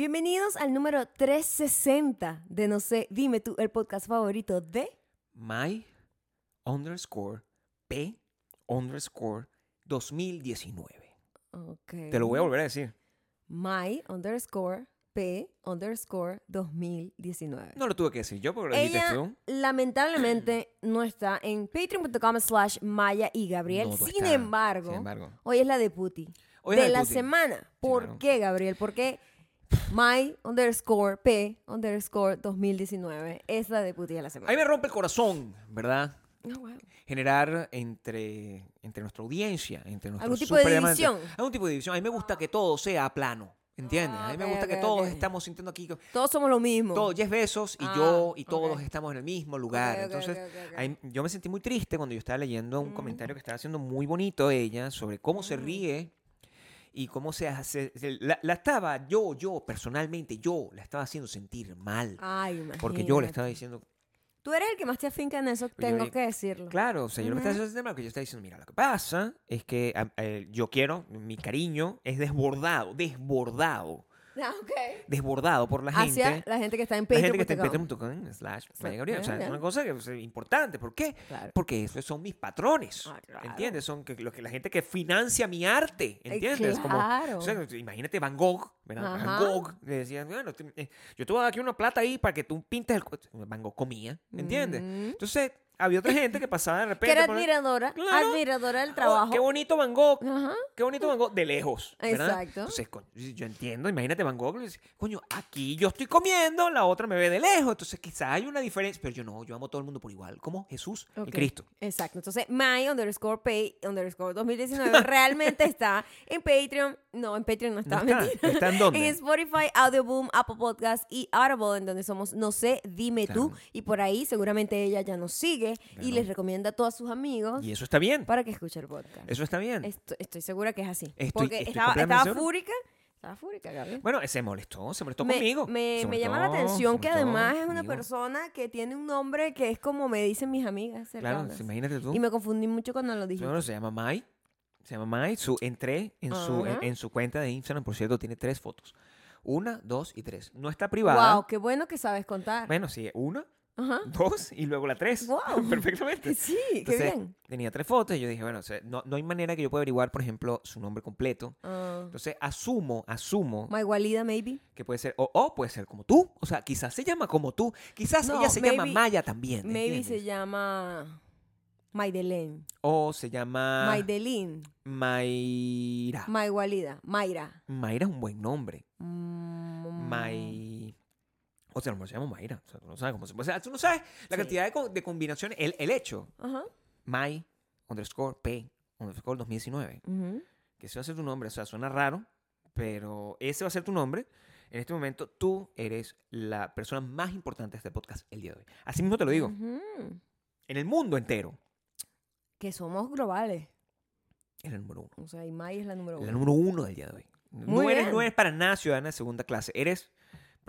Bienvenidos al número 360 de No sé, dime tú, el podcast favorito de... My underscore P underscore 2019. Ok. Te lo voy a volver a decir. My underscore P underscore 2019. No lo tuve que decir yo porque lo dijiste tú. lamentablemente no está en patreon.com slash Maya y Gabriel. No Sin embargo, Sin embargo. hoy es la de Puti. Hoy de la de la semana. ¿Por qué, Gabriel? ¿Por qué my underscore P underscore 2019 es la de Puti de la A semana? mí me rompe el corazón, ¿verdad? Ah, wow. Generar entre, entre nuestra audiencia, entre nuestros ¿Algún tipo de división? Algún tipo de división. A mí me gusta que todo sea plano. ¿Entiendes? Ah, a mí me gusta ok, que todos ok. estamos sintiendo aquí. que Todos somos lo mismo. Todo, Jeff Bezos y Ah, yo y todos estamos en el mismo lugar. Entonces, ahí- yo me sentí muy triste cuando yo estaba leyendo un Mm. comentario que estaba haciendo muy bonito ella sobre cómo se Mm. ríe y cómo se hace. la, la estaba, yo, yo, personalmente, yo la estaba haciendo sentir mal. Ay, porque yo le estaba imagínate. diciendo, Tú eres el que más te afinca en eso, yo tengo que decirlo. claro, o sea, yo no me estaba haciendo sentir mal, porque yo estaba diciendo, mira, lo que pasa es que eh, yo quiero, mi cariño es desbordado, desbordado, Ah, ok. desbordado por la gente. Hacia la gente que está en La gente que está en patreon.com. slash Gabriel. O sea, es una cosa que es importante. ¿Por qué? Claro. Porque esos son mis patrones. Ah, claro. ¿Entiendes? Son que, lo que la gente que financia mi arte. Eh, ¿Entiendes? Como, claro. o sea, imagínate Van Gogh. ¿verdad? Ajá. Van Gogh le decían, bueno, te- eh, yo te voy a dar aquí una plata ahí para que tú pintes el. cu-". Van Gogh comía. ¿Entiendes? Mm. Entonces, había otra gente que pasaba de Que repente. era por- admiradora, Claro. admiradora del "Oh, trabajo. Qué bonito Van Gogh. Ajá. Qué bonito Van Gogh de lejos. ¿verdad? Exacto. Entonces, coño, yo entiendo, imagínate Van Gogh, dice, coño, aquí yo estoy comiendo, la otra me ve de lejos. Entonces, quizás hay una diferencia, pero yo no, yo amo a todo el mundo por igual, como Jesús Ok. y Cristo. Exacto. Entonces, my underscore pay underscore 2019 realmente está en Patreon. No, en Patreon no está. ¿No está? mentira. ¿Está en dónde? En Spotify, Audioboom, Apple Podcast y Audible, en donde somos No sé, dime tú. Y por ahí seguramente ella ya nos sigue y Claro. les recomienda a todos sus amigos Y eso está bien. para que escuchen el podcast. Eso está bien. Estoy, estoy segura que es así. Estoy- Porque estoy estaba, estaba fúrica. Estaba fúrica, Gabriel. Bueno, se molestó, se molestó me, conmigo. me- llama la atención que además es una conmigo. persona que tiene un nombre que es como me dicen mis amigas. Claro, imagínate tú. Y me confundí mucho cuando lo dije. Bueno, se llama Mai. Se llama Mai. Su, entré en su, en su cuenta de Instagram, por cierto, tiene tres fotos. Una, dos y tres. No está privada. Wow, qué bueno que sabes contar. Bueno, sí, una, Ajá. dos y luego la tres. Perfectamente. Sí, qué Entonces, bien. Tenía tres fotos y yo dije, bueno, o sea, no, no hay manera que yo pueda averiguar, por ejemplo, su nombre completo. Ah, Entonces, asumo, asumo My Walida, maybe. que puede ser, o, o puede ser como tú. O sea, quizás se llama como tú. Quizás No, ella se llama Maya también. Maybe se llama Maidelén. O se llama Maidelín. Mayra. My Walida. Mayra. Mayra es un buen nombre. Mm, May... O sea, a lo mejor se llama Mayra. O sea, tú no sabes cómo se... O sea, tú no sabes la Sí. cantidad de, co- de combinaciones. El, el hecho. Ajá. May underscore P underscore 2019. ujú. que ese va a ser tu nombre. O sea, suena raro, pero ese va a ser tu nombre. En este momento, tú eres la persona más importante de este podcast el día de hoy. Así mismo te lo digo. Ujú. En el mundo entero, Que somos globales. eres el número uno. O sea, y May es la número La uno. número uno del día de hoy. Muy no, eres, bien. no eres para nada ciudadana de segunda clase. Eres,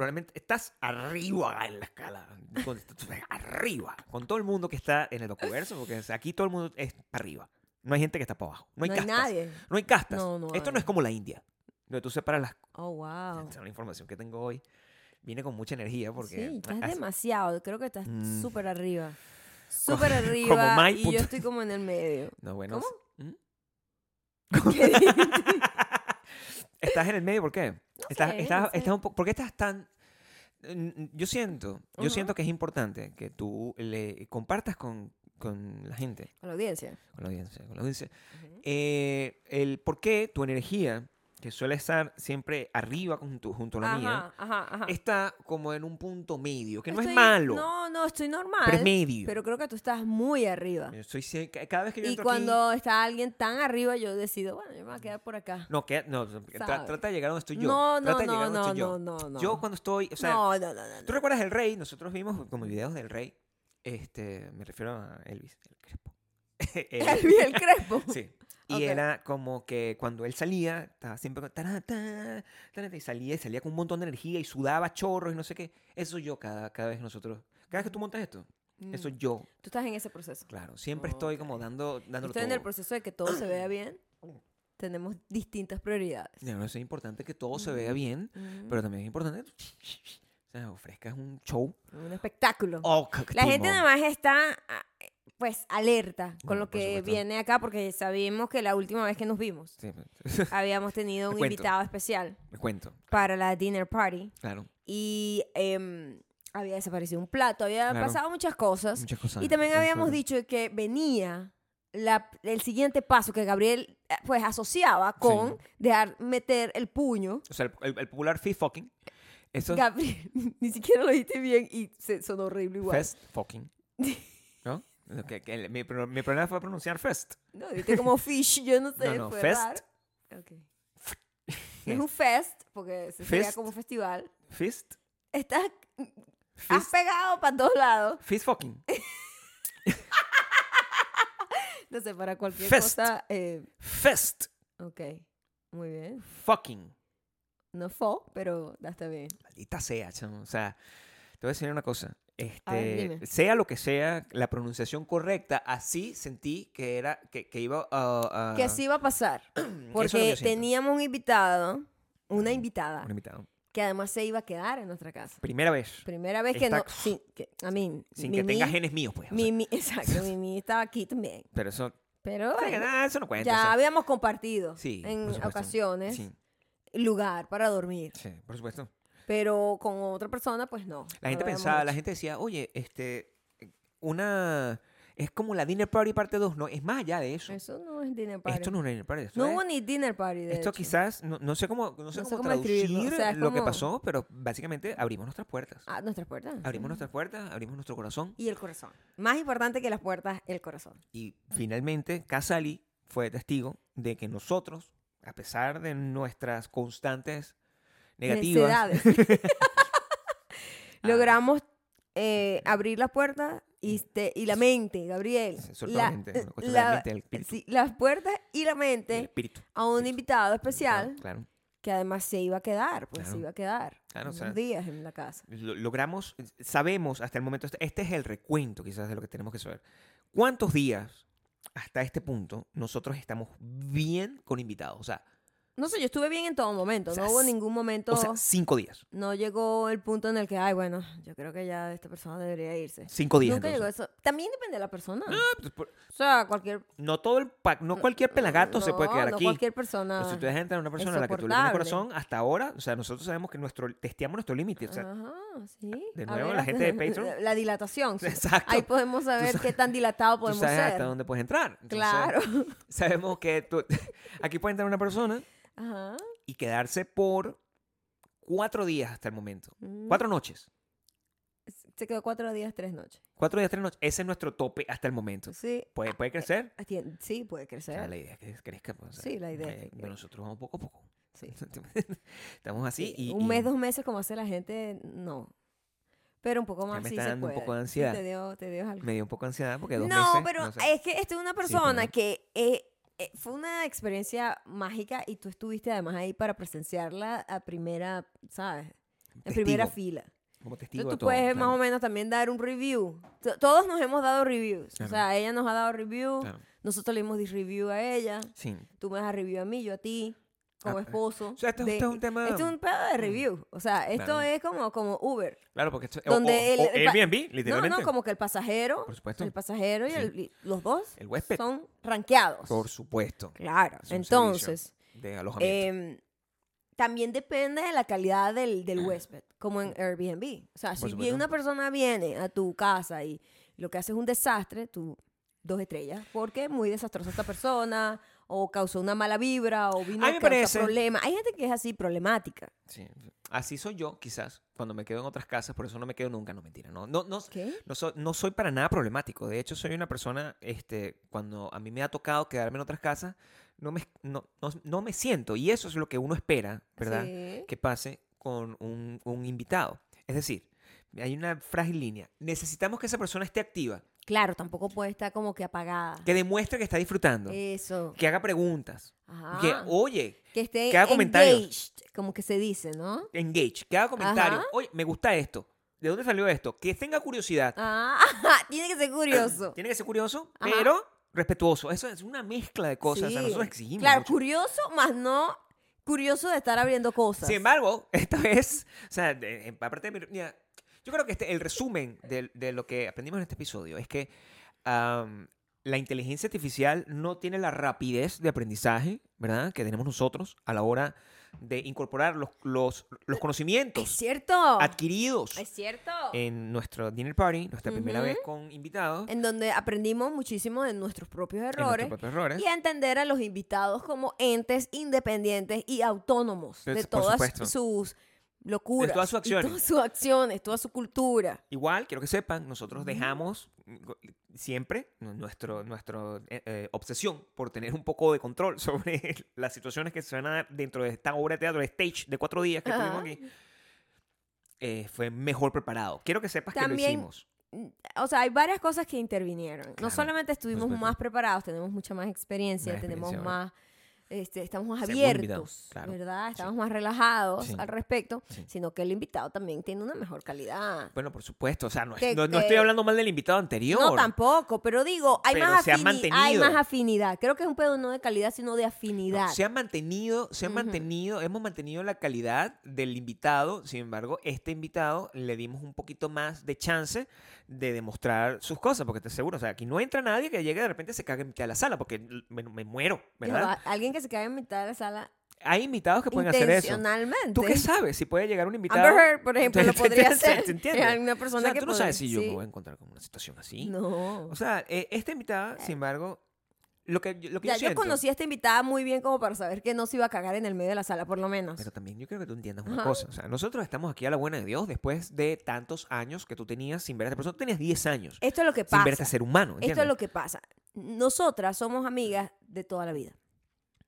probablemente, estás arriba en la escala. Con- arriba. Con todo el mundo que está en el docuverso, porque aquí todo el mundo es para arriba. No hay gente que está para abajo. No hay No hay castas. nadie. No hay castas. No, no Esto no es como la India, donde tú separas las Oh, wow. Esta es la información que tengo hoy. Viene con mucha energía porque... Sí, estás demasiado. Creo que estás Mm. súper arriba. Súper arriba. como y punto- yo estoy como en el medio. No, bueno. ¿Cómo? ¿Mm? ¿Qué? ¿Estás en el medio por qué? estás, sé, estás- no sé. estás un. ¿Por qué estás tan...? Yo siento, yo siento que es importante que tú le compartas con, con la gente, Con la audiencia. con la audiencia, con la audiencia, eh, el por qué tu energía, que suele estar siempre arriba tu- junto a la mía, Ajá, ajá, ajá. está como en un punto medio, que no es Estoy- malo, No, no, estoy normal. pero es medio. Pero creo que tú estás muy arriba. Yo soy, cada vez que yo Y entro cuando está alguien tan arriba, yo decido, bueno, yo me voy a quedar por acá. aquí... No, que, no, tra- trata de llegar donde estoy yo. No, no, trata de no, donde no, estoy yo. no, no, no. Yo cuando estoy, o sea, no, no, no, no. ¿tú recuerdas El Rey? Nosotros vimos como videos del Rey. Este, me refiero a Elvis, el Crespo. Elvis el Crespo. sí. Y Ok. era como que cuando él salía, estaba siempre con tarata, tarata, y salía y salía con un montón de energía y sudaba chorros y no sé qué. Eso yo cada, cada vez nosotros, cada vez que tú montas esto, eso Mm. yo, Tú estás en ese proceso. claro, siempre estoy como dando, dándolo Estoy en el todo. proceso de que todo se vea bien. tenemos distintas prioridades. No, es importante que todo se vea bien, Mm. pero también es importante o sea, ofrezcas un show. Un espectáculo. Oh, La gente nada más está, ah, pues, alerta con No, lo que viene acá porque sabíamos que la última vez que nos vimos Sí, habíamos tenido Te un cuento. invitado especial me cuento, para la dinner party claro. y em, había desaparecido un plato, había Claro. pasado muchas cosas. Muchas cosas. Y también habíamos cosas. dicho que venía la- el siguiente paso que Gabriel eh, pues asociaba con dejar meter el puño. O sea, el, el- el popular fist fucking. Eso es Gabriel, ni siquiera lo dijiste bien y se sonó horrible igual. fest fucking. Que- que el- mi, mi problema fue pronunciar fest. No, dijiste como fish, yo no sé. No, no, fest. raro. Ok. Es un fest, porque ese sería como festival. Fist. Estás, has Fist, pegado para todos lados. fist fucking. No sé, para cualquier Fest. cosa. eh, Fest ok, muy bien. fucking. No fo, pero está bien. Maldita sea, chamo. O sea, te voy a decir una cosa. Ver, Este, sea lo que sea, la pronunciación correcta, así sentí que era, que, que iba a... a- Que así iba a pasar. Que Porque teníamos un invitado, una invitada, Un invitado. que además se iba a quedar en nuestra casa. Primera vez. Primera vez que Está- no. Sin, que, I mean, Sin que Mimi- tenga genes míos, pues. o sea. Mimi, exacto, Mimi estaba aquí también. pero eso... Pero que bueno, nada, eso no cuenta. o ya sea, habíamos compartido Sí, en ocasiones Sí, lugar para dormir. sí, por supuesto. Pero con otra persona, pues no. La gente pensaba, la gente decía, oye, este, una... Es como la Dinner Party parte 2, no, es más allá de eso. Eso no es dinner party. Esto no es una Dinner Party. esto No es- hubo ni dinner party, de Esto hecho. quizás, no, no sé cómo, no sé No cómo cómo traducir o sea, lo que pasó, pero básicamente abrimos nuestras puertas. Ah, nuestras puertas. Abrimos sí. nuestras puertas, abrimos nuestro corazón Y el corazón. Más importante que las puertas, el corazón. y finalmente Casali fue testigo de que nosotros, a pesar de nuestras constantes negativas. Ah. Logramos eh, abrir las puertas y, te- y la mente, Gabriel. La- la de la- la mente, sí, las puertas y la mente espíritu. a un invitado especial Claro, que además se iba a quedar, pues Claro. se iba a quedar Claro, o unos sea, días en la casa. Lo- logramos, sabemos hasta el momento, este es el recuento quizás de lo que tenemos que saber. ¿Cuántos días hasta este punto nosotros estamos bien con invitados? O sea, No sé, yo estuve bien en todo momento. O sea, no hubo ningún momento. o sea cinco días. no llegó el punto en el que, ay, bueno, yo creo que ya esta persona debería irse. Cinco días. Nunca llegó eso. También depende de la persona. Ah, pues, por- O sea, cualquier. no todo el pa- no cualquier pelagato se puede no, quedar no aquí. cualquier persona. Pero si tú dejas entrar a una persona a la que tú le tienes corazón, hasta ahora, o sea, nosotros sabemos que nuestro, testeamos nuestro límite. O sea, Ajá, sí. de nuevo, ver, la gente de Patreon. La, la dilatación. sí. Exacto. Ahí podemos saber sabes- qué tan dilatado tú podemos sabes ser. hasta dónde puedes entrar. Entonces, Claro. Sabemos que tú- aquí puede entrar una persona Ajá. y quedarse por cuatro días hasta el momento. Mm. Cuatro noches. Se quedó cuatro días, tres noches. Cuatro días, tres noches. Ese es nuestro tope hasta el momento. Sí. ¿Puede, puede crecer? Ah, Sí, puede O sea, crecer. la idea es que crezca. pues, o sea, Sí, la idea es eh, que pero nosotros vamos poco a poco. Sí. Estamos así. Sí, y, un y mes, dos meses, como hace la gente, no. Pero un poco más me sí está se dando un poco de ansiedad. te dio, te dio algo. Me dio un poco de ansiedad porque dos no, meses. pero no sé. es que esta es una pero persona que eh, eh, fue una experiencia mágica y tú estuviste además ahí para presenciarla a primera, ¿sabes? En primera Testigo, fila. Como testigo Entonces de tú todo, puedes más claro, o menos también dar un review. T- Todos nos hemos dado reviews. Claro. O sea, ella nos ha dado review, claro. nosotros le hemos review a ella, Sí. tú me das review a mí, yo a ti, como Ah, esposo. O sea, esto, de- esto es un tema. esto es un pedo de review. O sea, esto Claro. es como, como Uber. Claro, porque esto Donde o, el- o el Airbnb, No, literalmente. no, como que el pasajero, Por supuesto. el pasajero y, Sí. el- y los dos El huésped. son rankeados. Por supuesto. Claro. Entonces, De alojamiento. em, también depende de la calidad del, del huésped, como en Airbnb. O sea, Por si bien supuesto. una persona viene a tu casa y lo que hace es un desastre, tú dos estrellas, porque muy desastrosa esta persona, o causó una mala vibra, o vino A a causar problemas. Hay gente que es así, problemática. Sí. Así soy yo, quizás, cuando me quedo en otras casas, por eso no me quedo nunca, no mentira. No, no, no, ¿Qué? no, soy, no soy para nada problemático. De hecho, soy una persona, este, cuando a mí me ha tocado quedarme en otras casas, no me, no, no, no me siento. Y eso es lo que uno espera, ¿verdad? Sí. Que pase con un, un invitado. Es decir, hay una frágil línea. Necesitamos que esa persona esté activa, Claro, tampoco puede estar como que apagada. que demuestre que está disfrutando, Eso. que haga preguntas, Ajá. que, oye, Que esté que haga comentarios. engaged, como que se dice, ¿no? engage, que haga comentarios. Oye, me gusta esto. ¿De dónde salió esto? Que tenga curiosidad. Ah, tiene que ser curioso. Tiene que ser curioso, Ajá. pero respetuoso. Eso es una mezcla de cosas. O sea, Sí. nosotros exigimos. Claro, mucho. curioso, más no curioso de estar abriendo cosas. Sin embargo, esta vez, o sea, aparte de mi- mira, yo creo que este, el resumen de, de lo que aprendimos en este episodio es que la inteligencia artificial no tiene la rapidez de aprendizaje, ¿verdad? Que tenemos nosotros a la hora de incorporar los, los, los es conocimientos cierto. adquiridos Es cierto. en nuestro dinner party, nuestra primera vez con invitados, en donde aprendimos muchísimo de nuestros propios en nuestros errores propios errores. y a entender a los invitados como entes independientes y autónomos de todas sus locuras, De todas sus acciones. todas sus acciones, toda su cultura. Igual, quiero que sepan, nosotros dejamos mm, siempre nu- nuestro, eh, eh, obsesión por tener un poco de control sobre las situaciones que se van a dar dentro de esta obra de teatro, de stage de cuatro días que tuvimos aquí, eh, fue mejor preparado. Quiero que sepas que También- lo hicimos. O sea, hay varias cosas que intervinieron. No Claro, solamente estuvimos supuesto. más preparados, tenemos mucha más experiencia, Más tenemos más, este, estamos más invitado, abiertos, claro, ¿verdad? sí. Estamos más relajados Sí. al respecto, Sí. sino que el invitado también tiene una mejor calidad. Bueno, por supuesto, o sea, no, Que- no, estoy hablando mal del invitado anterior. No, tampoco, pero digo, hay, Pero más se ha afini- hay mantenido. más afinidad. Creo que es un pedo no de calidad, sino de No, afinidad. se ha mantenido, se ha mantenido, hemos mantenido la calidad del invitado. Sin embargo, este invitado le dimos un poquito más de chance de demostrar sus cosas, porque te aseguro, o sea, aquí no entra nadie que llegue de repente se cague en mitad de la sala, porque me, me muero, Digo, ¿verdad? a- alguien que se cae en mitad de la sala Hay invitados que pueden hacer eso. intencionalmente. ¿Tú qué sabes? Si puede llegar un invitado. Amber Heard, por ejemplo, lo ¿Se- podría hacer. se entiende? Es una O persona sea, que tú no podría- sabes si yo sí. me voy a encontrar con una situación así. No. O sea, eh, esta invitada, sin embargo, lo que, lo que Ya, yo yo conocí a esta invitada muy bien como para saber que no se iba a cagar en el medio de la sala, por lo menos. Pero también yo quiero que tú entiendas una Ajá. cosa. O sea, nosotros estamos aquí a la buena de Dios después de tantos años que tú tenías sin ver a esta persona. Tú tenías 10 años Esto es lo que sin ver a pasa. este ser humano. Esto es lo que pasa. Nosotras somos amigas de toda la vida.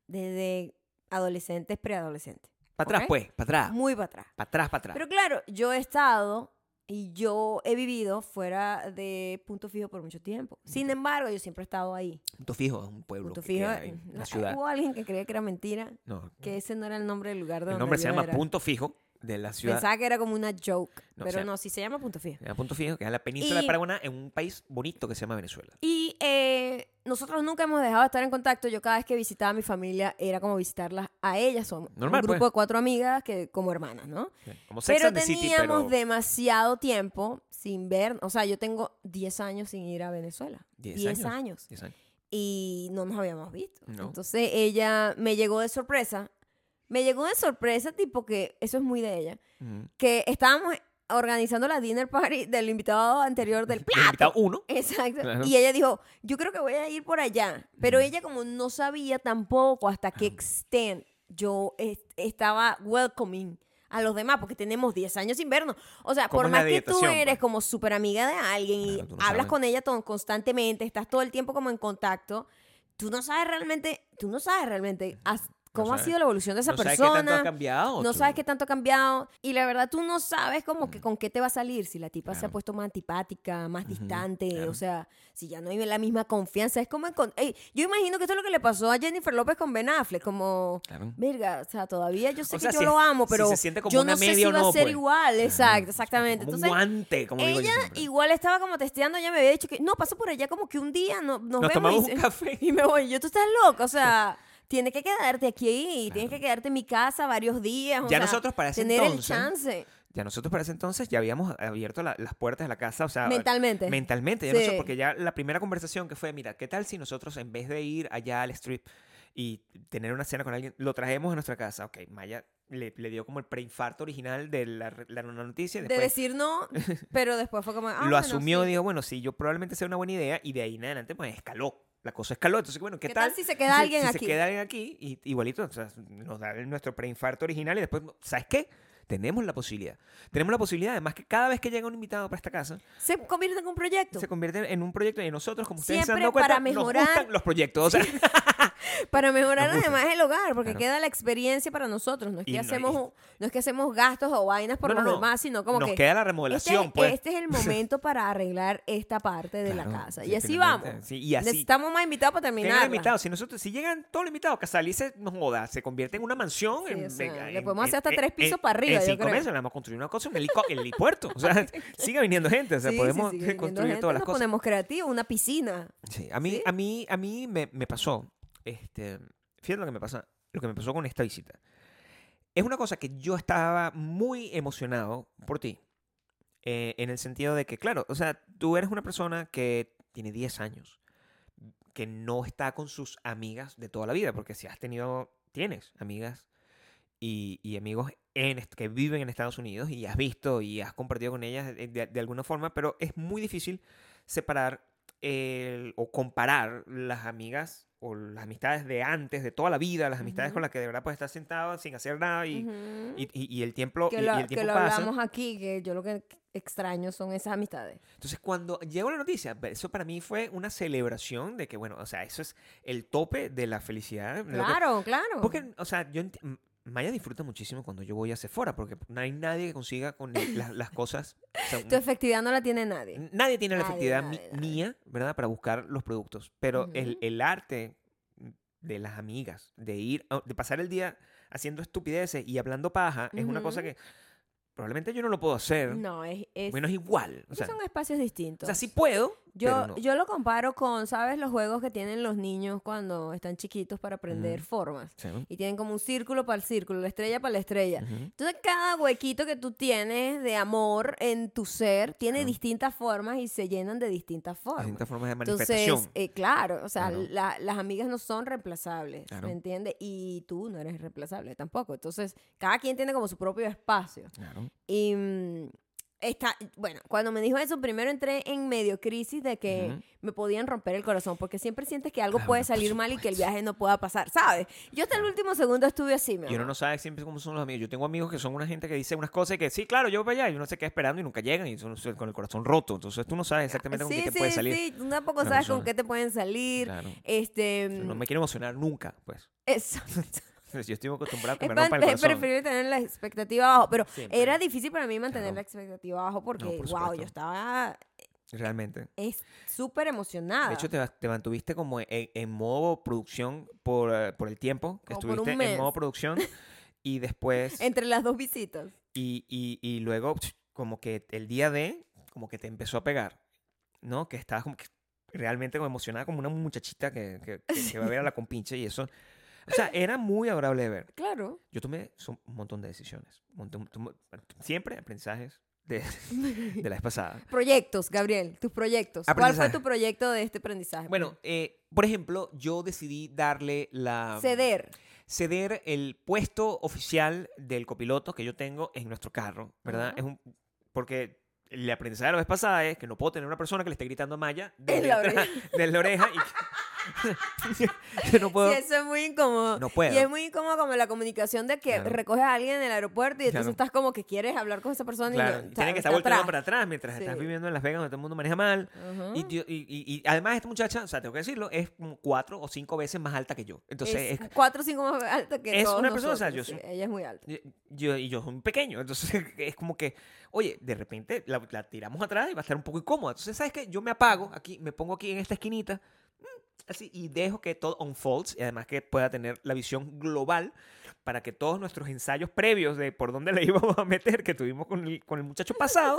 Desde adolescentes, preadolescentes. Para atrás, pues, para atrás. Muy para atrás. Para atrás, para atrás. Pero claro, yo he estado y yo he vivido fuera de punto fijo por mucho tiempo. Sin embargo, yo siempre he estado ahí. Punto fijo es un pueblo Punto que fijo. la- la ciudad. Hubo alguien que creía que era mentira, No, que ese no era el nombre del lugar donde el nombre se llama era. Punto Fijo de la ciudad. Pensaba que era como una joke, No, o pero sea- no, sí se llama punto fijo. Se llama Punto Fijo, que es la península de Y- Paraguaná, en un país bonito que se llama Venezuela. Y eh, nosotros nunca hemos dejado de estar en contacto. Yo cada vez que visitaba a mi familia era como visitarlas a ellas. Son Normal, un grupo pues. de cuatro amigas que como hermanas, ¿no? Como Sex pero and the City, teníamos pero demasiado tiempo sin ver. O sea, yo tengo 10 años sin ir a Venezuela. 10 10 años. años. 10 años. Y no nos habíamos visto. No. Entonces ella me llegó de sorpresa. Me llegó de sorpresa, tipo que eso es muy de ella. Que estábamos organizando la dinner party del invitado anterior del El plato. invitado uno. Exacto. Claro. Y ella dijo, yo creo que voy a ir por allá. Pero ella como no sabía tampoco hasta qué extent yo est- estaba welcoming a los demás, porque tenemos 10 años sin vernos. O sea, ¿Cómo por más que tú eres pues? como súper amiga de alguien y Claro, tú no hablas sabes. con ella todo, constantemente, estás todo el tiempo como en contacto, tú no sabes realmente, tú no sabes realmente cómo ha sabes. sido la evolución de esa no sabes qué tanto ha persona. cambiado. No tú. sabes qué tanto ha cambiado. Y la verdad, tú no sabes como que con qué te va a salir. Si la tipa se ha Claro. puesto más antipática, más distante. claro. O sea, si ya no hay la misma confianza. Es como... Ey, yo imagino que esto es lo que le pasó a Jennifer López con Ben Affleck. Como... Claro. Verga, o sea, todavía yo sé O que yo si lo amo, si pero se siente como yo una no sé si va a no, ser pues. igual. Exacto, exactamente. Como Entonces, un guante, como digo yo ella igual estaba como testeando, ella me había dicho que no, pasa por allá como que un día no, nos, Nos vemos tomamos y, un café. y me voy. Yo, tú estás loca, o sea, tienes que quedarte aquí, tienes que quedarte en mi casa varios días. o Ya sea, nosotros para ese tener entonces- el chance Ya nosotros para ese entonces ya habíamos abierto la- las puertas de la casa, o sea, mentalmente. mentalmente, ya Sí. nosotros- porque ya la primera conversación que fue, mira, ¿qué tal si nosotros en vez de ir allá al strip y tener una cena con alguien, lo traemos a nuestra casa? Ok, Maya le, le dio como el preinfarto original de la, la, noticia. de decir no, pero después fue como. ah, lo bueno, asumió, sí. dijo, bueno, sí, yo probablemente sea una buena idea y de ahí en adelante pues escaló. La cosa escaló. Entonces, bueno, ¿qué, ¿Qué tal si se queda alguien si aquí? se queda alguien aquí, y, igualito, o sea, nos da nuestro preinfarto original y después, ¿sabes qué? Tenemos la posibilidad. Tenemos la posibilidad, además, que cada vez que llega un invitado para esta casa, Se convierte en un proyecto. se convierte en un proyecto y nosotros, como ustedes se han Siempre dado cuenta, para nos gustan los proyectos. O sea, para mejorar Nos además el hogar, porque Claro. queda la experiencia para nosotros. No es que no- hacemos, y- no es que hacemos gastos o vainas por No, no. demás, sino como Nos que queda la este, remodelación, es- pues. este es el momento para arreglar esta parte de la Claro, casa. sí, y así vamos. sí, y así. Necesitamos más invitados para terminar. invitados. Si nosotros, si llegan todos los invitados, Casalice nos joda, se convierte en una mansión. Sí, en- o sea, en- le podemos hacer hasta en- tres en- pisos en- para arriba, En yo cinco creo. meses le vamos a construir una cosa, un helipuerto. O sea, siga viniendo gente. O sea, podemos sigue construir todas las nos cosas. ponemos creativos, una piscina. Sí, a mí, a mí, a mí me, me pasó, este, fíjate lo que me pasa, lo que me pasó con esta visita. Es una cosa que yo estaba muy emocionado por ti, eh, en el sentido de que, claro, o sea, tú eres una persona que tiene 10 años, que no está con sus amigas de toda la vida, porque si has tenido, tienes amigas y, y amigos en, que viven en Estados Unidos y has visto y has compartido con ellas de, de- de alguna forma, pero es muy difícil separar el- o comparar las amigas o las amistades de antes, de toda la vida, las amistades Ujú. con las que de verdad puedes estar sentado sin hacer nada y, Ujú. y, y- y el tiempo, que y- y lo, el que tiempo lo pasa. hablamos aquí, que yo lo que extraño son esas amistades. Entonces, cuando llegó la noticia, eso para mí fue una celebración de que, bueno, o sea, eso es el tope de la felicidad. lo que- Claro, claro. Porque, o sea, yo Maya disfruta muchísimo cuando yo voy a Sephora, porque no hay nadie que consiga con el- las, las cosas. o sea, tu efectividad no la tiene nadie. nadie tiene la Nadie, efectividad mi- nadie, nadie. mía, ¿verdad? Para buscar los productos. Pero el, Ujú. el arte de las amigas, de ir, a- de pasar el día haciendo estupideces y hablando paja, es una cosa que probablemente yo no lo puedo hacer. No, es, es- Bueno, es igual. O sea, son espacios o distintos. sea, sí puedo. Yo, no. yo lo comparo con, ¿sabes? Los juegos que tienen los niños cuando están chiquitos para aprender formas. Sí. Y tienen como un círculo para el círculo, la estrella para la estrella. Ujú. Entonces, cada huequito que tú tienes de amor en tu ser tiene Claro. distintas formas y se llenan de distintas formas. Distintas formas de manifestación. Entonces, eh, claro, o sea, la- las amigas no son reemplazables, Claro. ¿me entiendes? Y tú no eres reemplazable tampoco. Entonces, cada quien tiene como su propio espacio. Claro. Y mm, está, bueno, cuando me dijo eso, primero entré en medio crisis de que me podían romper el corazón, porque siempre sientes que algo Claro, puede salir mal y que el viaje no pueda pasar, ¿sabes? Yo hasta el último segundo estuve así, mi Y uno no sabe siempre cómo son los amigos. Yo tengo amigos que son una gente que dice unas cosas y que sí, claro, yo voy allá y uno se queda esperando y nunca llegan y son con el corazón roto. Entonces tú no sabes exactamente con sí, qué te sí, puede salir. sí, tú tampoco sabes con qué te pueden salir. Claro. Este, No me quiero emocionar nunca, pues. eso. Yo estoy acostumbrado a que Es me rompan el corazón. preferible tener la expectativa abajo, pero Siempre. era difícil para mí mantener Claro. la expectativa abajo porque, No, por wow, yo estaba Realmente. es súper emocionada. De hecho, te, te mantuviste como en, en modo producción por, eh, por el tiempo que Como estuviste en modo producción y después entre las dos visitas. y, y, y luego como que el día de como que te empezó a pegar, ¿no? Que estabas como que realmente como emocionada como una muchachita que, que, que- que va a ver a la compinche y eso. O sea, era muy adorable de ver. Claro. Yo tomé un montón de decisiones. un montón- tomo- siempre aprendizajes de, de la vez pasada. Proyectos, Gabriel, tus proyectos. ¿Cuál fue tu proyecto de este aprendizaje? Bueno, eh, por ejemplo, yo decidí darle la... ceder. ceder el puesto oficial del copiloto que yo tengo en nuestro carro, ¿verdad? Ajá. Es un, porque el aprendizaje de la vez pasada es que no puedo tener una persona que le esté gritando a Maya desde la atrás- desde la oreja y yo no puedo. Sí, eso es muy incómodo. No puedo. Y es muy incómodo como la comunicación de que Claro. recoges a alguien en el aeropuerto y entonces Claro. estás como que quieres hablar con esa persona Claro, y no, y o sea, tiene que estar volteando atrás. para atrás mientras Sí. estás viviendo en Las Vegas donde todo el mundo maneja mal. Y, tío- y- y- y además esta muchacha, o sea, tengo que decirlo, es cuatro o cinco veces más alta que yo. Entonces, es es- cuatro o cinco más alta que es todos una persona, o sea, nosotros, yo sí, soy- ella es muy alta. yo, y yo soy muy pequeño. Entonces es como que, oye, de repente la, la tiramos atrás y va a estar un poco incómoda. Entonces, ¿sabes qué? Yo me apago aquí, me pongo aquí en esta esquinita, así, y dejo que todo unfolds y además que pueda tener la visión global para que todos nuestros ensayos previos de por dónde le íbamos a meter, que tuvimos con el, con el muchacho pasado,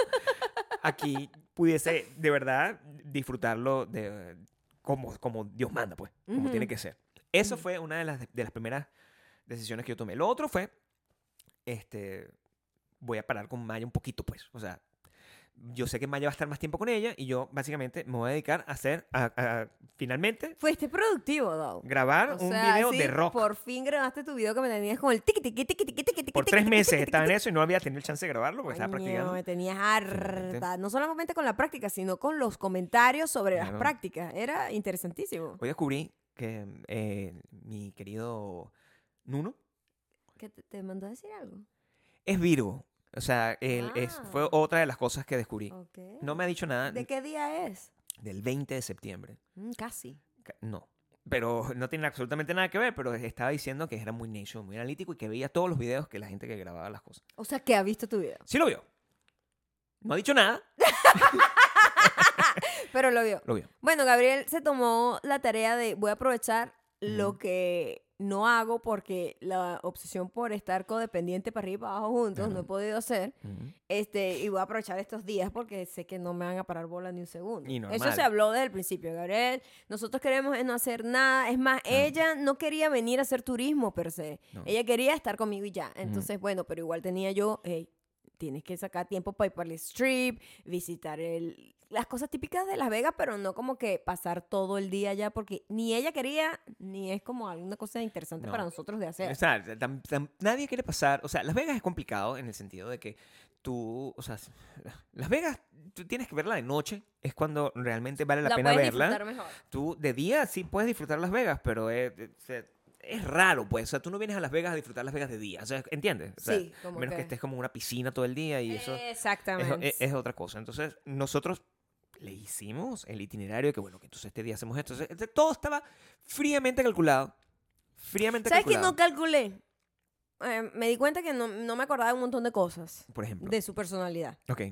aquí pudiese de verdad disfrutarlo de, como, como Dios manda, pues, como Ujú. tiene que ser. Eso Ujú. fue una de las, de las primeras decisiones que yo tomé. Lo otro fue, este, voy a parar con Maya un poquito, pues, o sea, yo sé que Maya va a estar más tiempo con ella y yo básicamente me voy a dedicar a hacer, a, a- finalmente, Fuiste productivo, Dao. grabar un video sí, de rock. Por fin grabaste tu video que me tenías con el tiqui tiqui tiqui tiqui tiqui tiqui Por tres meses estaba en eso y no había tenido el chance de grabarlo porque estaba practicando. me tenías harta. No solamente con la práctica, sino con los comentarios sobre las Claro. prácticas. Era interesantísimo. Hoy descubrí que eh, mi querido Nuno ¿Qué te, te mandó a decir algo? es Virgo. O sea, él es, fue Ah. otra de las cosas que descubrí. No me ha dicho nada ¿De qué día es? del 20 de septiembre. Mm, casi. Ca- No, Pero no tiene absolutamente nada que ver, pero estaba diciendo que era muy nation, muy analítico y que veía todos los videos que la gente que grababa las cosas. O sea, que ha visto tu video. Sí lo vio. No ha dicho nada, Pero lo vio. lo vio. Bueno, Gabriel se tomó la tarea de voy a aprovechar lo que no hago porque la obsesión por estar codependiente para arriba y para abajo juntos no he podido hacer. Este, y voy a aprovechar estos días porque sé que no me van a parar bola ni un segundo. Eso se habló desde el principio, Gabriel. Nosotros queremos no hacer nada. Es más, ella no quería venir a hacer turismo per se. No. Ella quería estar conmigo y ya. Entonces, bueno, pero igual tenía yo, hey, tienes que sacar tiempo para ir para el strip, visitar el, las cosas típicas de Las Vegas, pero no como que pasar todo el día allá porque ni ella quería, ni es como alguna cosa interesante No. para nosotros de hacer. O sea, tam- tam- nadie quiere pasar. O sea, Las Vegas es complicado en el sentido de que tú. O sea, Las Vegas, tú tienes que verla de noche. Es cuando realmente vale la, La pena puedes verla. disfrutar mejor. Tú de día sí puedes disfrutar Las Vegas, pero es, es- es raro, pues. O sea, tú no vienes a Las Vegas a disfrutar Las Vegas de día. O sea, ¿entiendes? O sea, Sí, como menos que... que- estés como en una piscina todo el día y eso. es, Exactamente. es- es otra cosa. Entonces, nosotros le hicimos el itinerario que, bueno, que entonces este día hacemos esto. Entonces, todo estaba fríamente calculado. Fríamente ¿Sabes qué calculado. no calculé? Eh, me di cuenta que no, no me acordaba de un montón de cosas Por ejemplo. de su personalidad. Ok.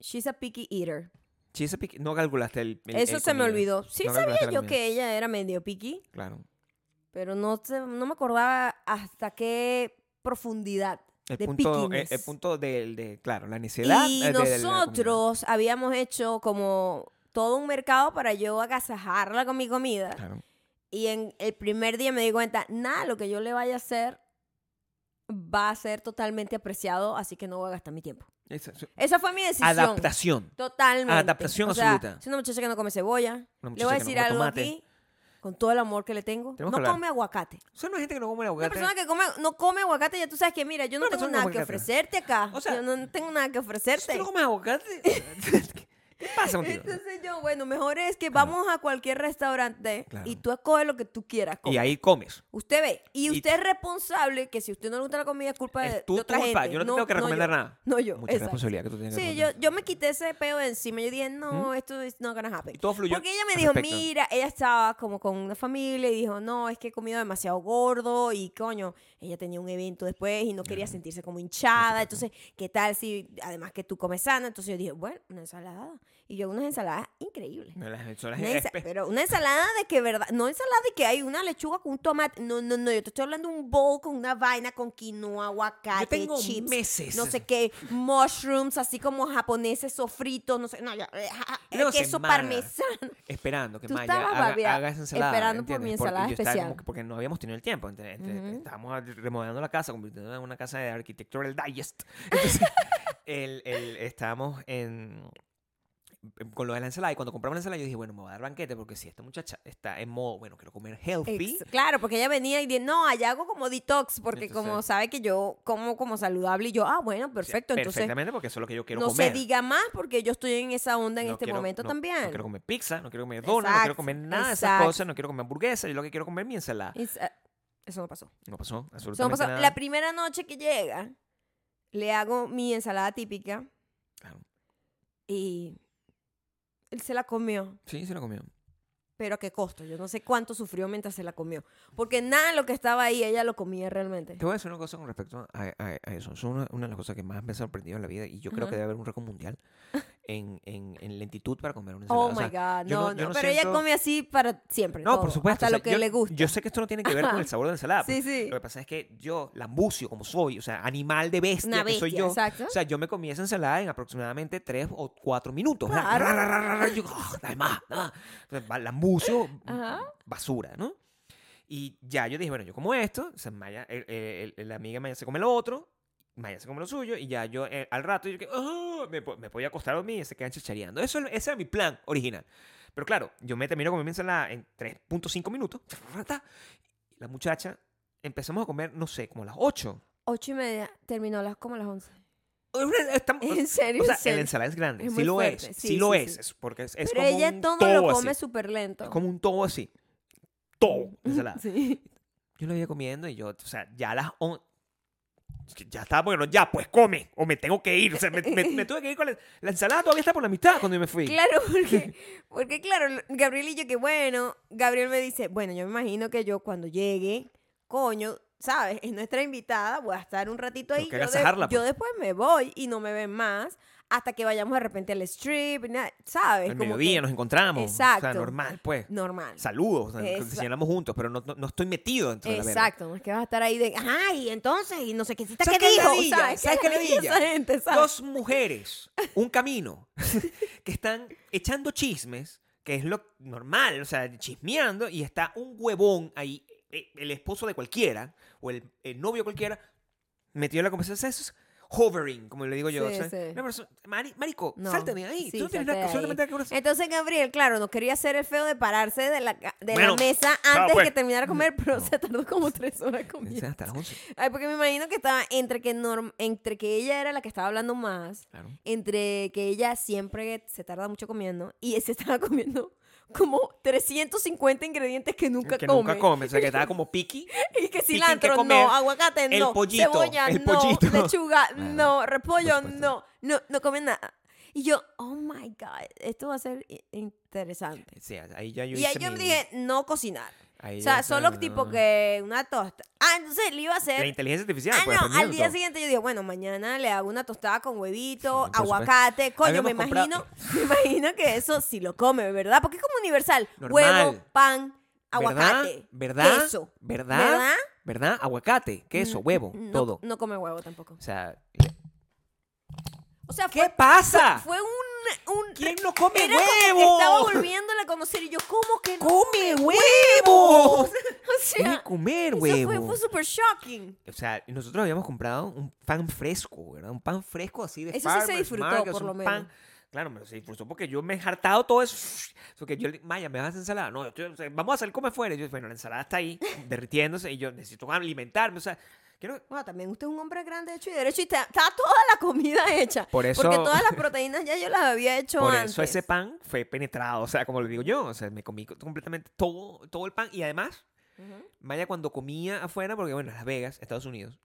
She's a picky eater. Chesapeake, no calculaste el. el- Eso el se me olvidó. Sí No sabía yo que ella era medio picky, Claro. pero no, no me acordaba hasta qué profundidad El de punto, el, pickiness. el punto del, de, claro, la necedad. Y eh, de- de la nosotros habíamos hecho como todo un mercado para yo agasajarla con mi comida. Claro. Y en el primer día me di cuenta, nada, lo que yo le vaya a hacer va a ser totalmente apreciado, así que no voy a gastar mi tiempo. Esa- Esa fue mi decisión. Adaptación. Totalmente. Adaptación o sea, absoluta. Es una muchacha que no come cebolla. Le voy a no decir come algo tomate. aquí, con todo el amor que le tengo. Tenemos no que hablar. come aguacate. No hay gente que no come el Una aguacate. persona que come, no come aguacate, ya tú sabes que, mira, yo no Una tengo persona nada que aguacate. ofrecerte acá. O sea, yo no tengo nada que ofrecerte. ¿Tú no comes aguacate? ¿Qué pasa contigo? Entonces yo, bueno, mejor es que vamos a cualquier restaurante Claro. y tú escoges lo que tú quieras. Y comer. ahí comes. Usted ve. Y Y- usted es responsable que si usted no le gusta la comida es culpa de, tu de otra culpa. gente. Yo no te tengo que recomendar nada. No yo. Mucha exacto. responsabilidad que tú tienes que Sí, yo, yo me quité ese peo de encima. Yo dije, no, esto es not gonna happen. Y todo fluyó Porque ella me dijo, respecto. mira, ella estaba como con una familia y dijo, no, es que he comido demasiado gordo y coño, ella tenía un evento después y no quería sentirse como hinchada. Entonces, ¿qué tal si, además que tú comes sana? Entonces yo dije, bueno, una ensalada. Y yo, una ensalada increíble. No, las- las Una ensa- pero una ensalada de que verdad, no ensalada de que hay una lechuga con un tomate, no, no, no, yo te estoy hablando de un bowl con una vaina con quinoa, aguacate, Yo tengo chips, meses. no sé qué, mushrooms, así como japoneses sofritos, no sé, no, ya, eh, Yo tengo queso parmesano. esperando que Maya haga, haga esa ensalada. esperando por mi ensalada como especial. que- porque no habíamos tenido el tiempo. entre- entre- Ujú. Estábamos remodelando la casa, convirtiéndola en una casa de Architectural Digest. Entonces, el, el- estábamos en con lo de la ensalada y cuando compramos la ensalada yo dije bueno me voy a dar banquete porque si esta muchacha está en modo bueno quiero comer healthy Ex- Claro, porque ella venía y dice, no, allá hago como detox, porque como Entonces- sabe que yo como como saludable y yo, ah, bueno, perfecto, entonces perfectamente porque eso es lo que yo quiero no comer se diga más porque yo estoy en esa onda en No este quiero- momento no- también. no quiero comer pizza no quiero comer donuts no quiero comer nada de esas cosas no quiero comer hamburguesa yo lo que quiero comer es mi ensalada s- Eso no pasó. no pasó Eso no absolutamente pasó. nada La primera noche que llega, le hago mi ensalada típica Claro. y él se la comió. sí se lo comió Pero a qué costo. Yo no sé cuánto sufrió mientras se la comió. Porque nada de lo que estaba ahí, ella lo comía realmente. Te voy a decir una cosa con respecto a, a- a eso. Es una, una de las cosas que más me ha sorprendido en la vida y yo creo que debe haber un récord mundial en, en, en lentitud para comer una ensalada. Oh O my sea, God. yo No, no- no. no Pero ella siento- come así para siempre. No, todo, por supuesto. Hasta o sea, lo que yo, le gusta. Yo sé que esto no tiene que ver con el sabor de la ensalada. Sí, sí. Lo que pasa es que yo, lambucio como soy, o sea, animal de bestia, Una que soy bestia, yo, exacto. o sea, yo me comí esa ensalada en aproximadamente tres o cuatro minutos. O sea, Claro. ra, ra, ra, yo, "Ah, dame más, más". Lambucio, Ajá. basura, ¿no? Y ya yo dije, bueno, yo como esto, o sea, Maya, el- el- el- la amiga Maya se come lo otro, Maya se come lo suyo, y ya yo eh, al rato yo que, "Ah", me, me podía acostar a dormir y se quedan chachareando. Eso, ese era mi plan original. Pero claro, yo me termino comiendo mi ensalada en 3.5 minutos. La muchacha empezamos a comer, no sé, como a las 8. Ocho y media. Terminó las, como a las once. Estamos- En serio, o sea, en serio. la ensalada es grande. Es sí lo fuerte. es. Sí, Sí, lo sí, es. sí. es porque es, es Pero como ella un todo tobo lo come súper lento. Es como un tobo así. Todo. ensalada. Yo lo iba comiendo y yo, o sea, ya a las on- Ya está, bueno, ya, pues come, o me tengo que ir. O sea, me, me- me tuve que ir con la, la ensalada, todavía está por la mitad cuando yo me fui. Claro, porque, porque claro, Gabriel y yo que bueno, Gabriel me dice, bueno, yo me imagino que yo cuando llegue, coño, ¿sabes? Es nuestra invitada, voy a estar un ratito ahí. Yo, de- yo pues. después me voy y no me ven más hasta que vayamos de repente al strip, ¿sabes? Al Como mediodía que- nos encontramos. O sea, Exacto. normal, pues. Normal. Saludos, o sea, Exacto. señalamos juntos, pero no, no, no estoy metido dentro de la. Exacto, no es que vas a estar ahí de, ay, entonces, y no sé qué, ¿Sabes qué qué dijo? ¿sabes? ¿Sabes qué gente, ¿sabes? Dos mujeres, un camino, que están echando chismes, que es lo normal, o sea, chismeando, y está un huevón ahí, el esposo de cualquiera, o el, el novio cualquiera, metido en la conversación. Eso es hovering, como le digo yo. Sí, o sea, sí. una persona- mari- marico, No, salte de ahí. sí, Tú no tienes nada, que. Entonces Gabriel, claro, no quería hacer el feo de pararse de la, de Bueno, la mesa antes pues. de que terminara de comer, pero No. se tardó como tres horas comiendo. hasta las 11. Ay, porque me imagino que estaba entre que, norm- entre que ella era la que estaba hablando más, Claro. entre que ella siempre se tarda mucho comiendo y se estaba comiendo como 350 ingredientes que nunca que come. nunca come, o sea, que estaba como piqui. Y que cilantro, que no, aguacate, el no, pollito, cebolla, el no, pollito. lechuga, Claro, no, repollo, no, no, no come nada. Y yo, oh my God, esto va a ser interesante. Sí, ahí ya yo y ahí yo me dije, no cocinar. Ahí O sea, solo tipo que una tosta. Ah, entonces le iba a La hacer... inteligencia artificial, Ah, pues, no, al día siguiente yo dije, bueno, mañana le hago una tostada con huevito, Sí, aguacate. Coño, me comprado- imagino, me imagino que eso sí lo come, ¿verdad? Porque es como universal. Normal. Huevo, pan, aguacate, ¿Verdad? queso. ¿Verdad? ¿Verdad? ¿Verdad? Aguacate, queso, Mm, huevo, no, todo. No come huevo tampoco. O sea, O sea, ¿qué fue, pasa? fue un, un ¿Quién no come era como que huevo? estaba volviéndola a conocer y yo, ¿cómo que no? ¡Come huevo! O sea, comer eso fue, huevo. fue súper shocking. O sea, nosotros habíamos comprado un pan fresco, ¿verdad? Un pan fresco así de Eso sí se disfrutó, Market, por lo pan- menos. Claro, me lo se disfrutó porque yo me he hartado todo eso. Porque yo, le- Maya, ¿me vas a hacer ensalada? No, yo vamos a hacer comer fuera. Y yo, bueno, la ensalada está ahí, derritiéndose, y yo necesito alimentarme. O sea, Bueno, también usted es un hombre grande, hecho y derecho, y está, está toda la comida hecha. Por eso- Porque todas las proteínas ya yo las había hecho Por antes. eso ese pan fue penetrado, o sea, como lo digo yo, o sea, me comí completamente todo, todo el pan y además, Ujú. Maya cuando comía afuera, porque bueno, Las Vegas, Estados Unidos,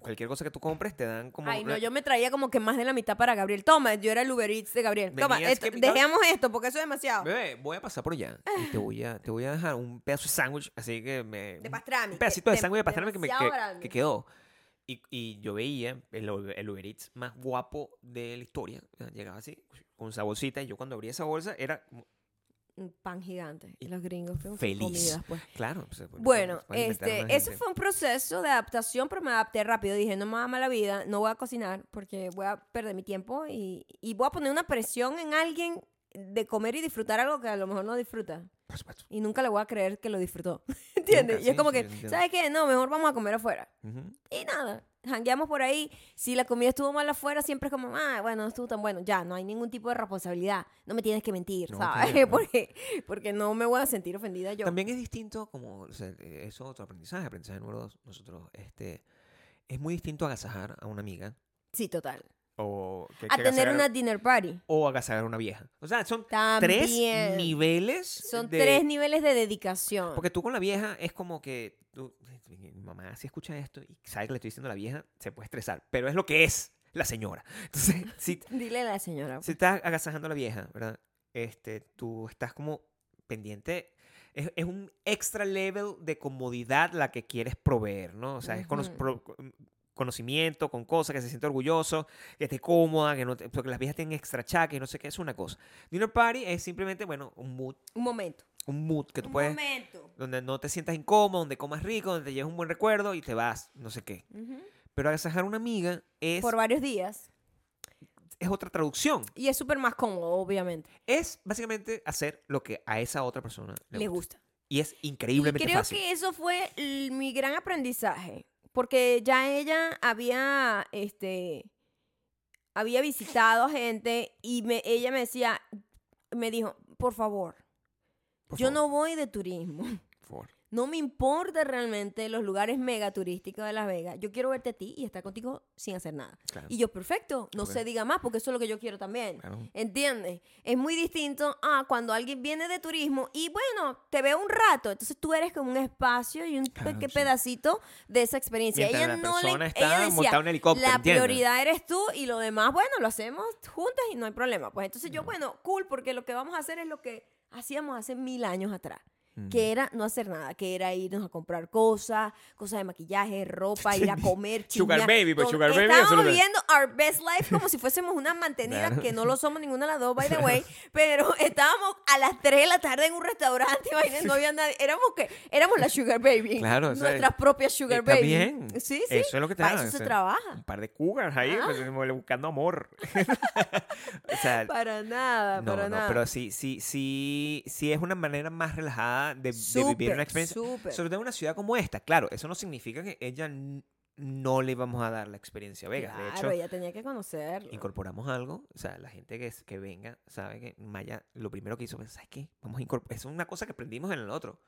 cualquier cosa que tú compres te dan como... Ay, no, yo me traía como que más de la mitad para Gabriel. Toma, yo era el Uber Eats de Gabriel. Toma, esto- dejemos esto porque eso es demasiado. Bebé, voy a pasar por allá y te voy a, te voy a dejar un pedazo de sándwich, así que me... De pastrami. Un pedacito de de- sándwich de pastrami que, me, que, que quedó. Y, y yo veía el, el Uber Eats más guapo de la historia. Llegaba así, con esa bolsita, y yo cuando abría esa bolsa era como, pan gigante. Y los gringos Feliz. comidas, pues. claro. pues, bueno, Bueno, se pueden inventar este, eso fue un proceso de adaptación, pero me adapté rápido. Dije, no me va la vida, no voy a cocinar porque voy a perder mi tiempo y, y voy a poner una presión en alguien de comer y disfrutar algo que a lo mejor no disfruta. Y nunca le voy a creer que lo disfrutó. ¿Entiendes? Nunca, y es sí, como sí, que. ¿sabes qué? No, mejor vamos a comer afuera. Y nada, jangueamos por ahí. Si la comida estuvo mal afuera, siempre es como, ah, bueno, no estuvo tan bueno. Ya, no hay ningún tipo de responsabilidad. No me tienes que mentir, No, ¿sabes? claro, porque, porque no me voy a sentir ofendida yo. También es distinto, como, o sea, eso es otro aprendizaje, aprendizaje número dos. Nosotros, este, es muy distinto agasajar a una amiga Sí, total. o que- A que tener una dinner party. o agasajar a una vieja. O sea, son También. tres niveles. Son de- tres niveles de dedicación. Porque tú con la vieja es como que tú, mi mamá si escucha esto y sabe que le estoy diciendo a la vieja, se puede estresar, pero es lo que es la señora. Entonces, si, Dile a la señora. si estás agasajando a la vieja, ¿verdad? Este, tú estás como pendiente. Es, es un extra level de comodidad la que quieres proveer, ¿no? O sea, es cono- pro- conocimiento con cosas, que se siente orgulloso, que esté cómoda, que no te- porque las viejas tienen extra chaque y no sé qué, es una cosa. Dinner party es simplemente, bueno, un mood, Un momento. Un mood que tú Un puedes momento. donde no te sientas incómodo, donde comas rico, donde te lleves un buen recuerdo y te vas, no sé qué. Pero agasajar a una amiga es, Por varios días. es otra traducción. Y es súper más cómodo, obviamente. Es básicamente hacer lo que a esa otra persona le, Le gusta. gusta. Y es Y increíblemente creo fácil. que eso fue mi gran aprendizaje. Porque ya ella había, este, había visitado a gente y me, ella me decía, me dijo, por favor, Por yo favor, no voy de turismo. por favor. No me importa realmente los lugares mega turísticos de Las Vegas. Yo quiero verte a ti y estar contigo sin hacer nada. Claro. Y yo, perfecto, no se diga más porque eso es lo que yo quiero también. Claro. ¿Entiendes? Es muy distinto a cuando alguien viene de turismo y bueno, te veo un rato. Entonces tú eres como un espacio y un Claro, sí. pedacito de esa experiencia. Mientras ella la no le está ella decía, un helicóptero, la ¿entiendes? prioridad eres tú y lo demás, bueno, lo hacemos juntas y no hay problema. Pues entonces yo, bueno, cool, porque lo que vamos a hacer es lo que hacíamos hace mil años atrás. Mm. Que era no hacer nada, que era irnos a comprar cosas, cosas de maquillaje, ropa, ir a comer, Sugar baby, pues, sugar baby, Estábamos viviendo our best life como si fuésemos unas mantenidas, Claro. que no lo somos ninguna de las dos, by the way, pero estábamos a las 3 de la tarde en un restaurante, imagínate, no había nadie, éramos que, éramos la sugar baby, Claro, o sea, nuestras propias sugar baby. bien. Sí, sí, Eso es lo que te para dan, eso o se trabaja. Un par de cougars ahí, Ah. pues, buscando amor. o sea, Para nada, no, para no, nada. pero sí, sí, sí, sí es una manera más relajada de, de vivir una experiencia. súper. Sobre todo en una ciudad como esta. Claro, eso no significa que ella no le vamos a dar la experiencia a Vegas. Claro, de hecho, ella tenía que conocerlo. incorporamos algo. O sea, la gente que, es- que venga sabe que Maya lo primero que hizo fue, ¿sabes qué? Vamos a incorporar. Es una cosa que aprendimos en el otro.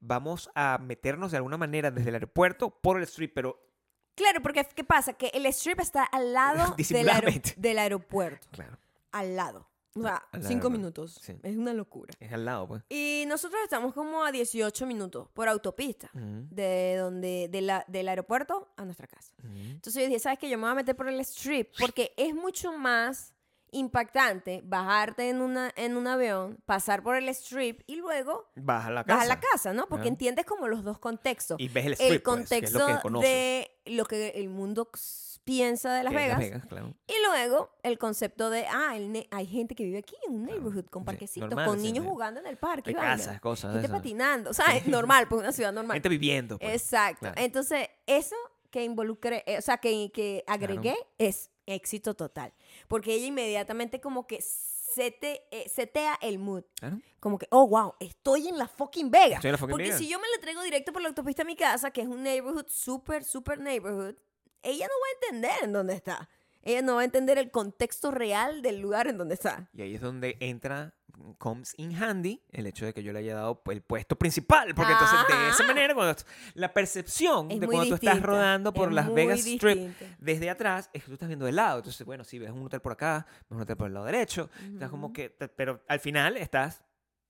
Vamos a meternos de alguna manera desde el aeropuerto por el street, pero Claro, porque ¿qué pasa? Que el strip está al lado del, Disimuladamente. del aeropuerto. claro, Al lado. O sea, cinco minutos. sí. Es una locura. es al lado, pues. Y nosotros estamos como a 18 minutos por autopista. De donde, de la, del aeropuerto a nuestra casa. Entonces yo dije, ¿sabes qué? Yo me voy a meter por el strip porque es mucho más impactante bajarte en, una, en un avión, pasar por el strip y luego Vas a la casa. vas a la casa, ¿no? Porque entiendes como los dos contextos. Y ves el el strip, pues, que es contexto lo que conoces. de lo que el mundo piensa de Las es Vegas. claro. Y luego el concepto de, ah, el hay gente que vive aquí en un neighborhood con parquecitos, normal, con niños sí. jugando en el parque. Hay casas, cosas Gente eso. patinando, ¿sabes? Normal, pues una ciudad normal. Gente viviendo. pues. Exacto. Claro. Entonces, eso que involucré, eh, o sea, que, que agregué es éxito total. Porque ella inmediatamente como que sete, eh, setea el mood. Claro. Como que, oh, wow, estoy en la fucking Vegas. Estoy en la fucking Porque si yo me la traigo directo por la autopista a mi casa, que es un neighborhood, súper, súper neighborhood, ella no va a entender en dónde está. Ella no va a entender el contexto real del lugar en donde está. Y ahí es donde entra, comes in handy, el hecho de que yo le haya dado el puesto principal. Porque entonces, de esa Ajá. manera, cuando, la percepción Es de cuando tú estás distinta, rodando por es Las Vegas Strip distinta. desde atrás, es que tú estás viendo de lado. Entonces, bueno, sí, ves un hotel por acá, ves un hotel por el lado derecho. Estás como que, pero al final estás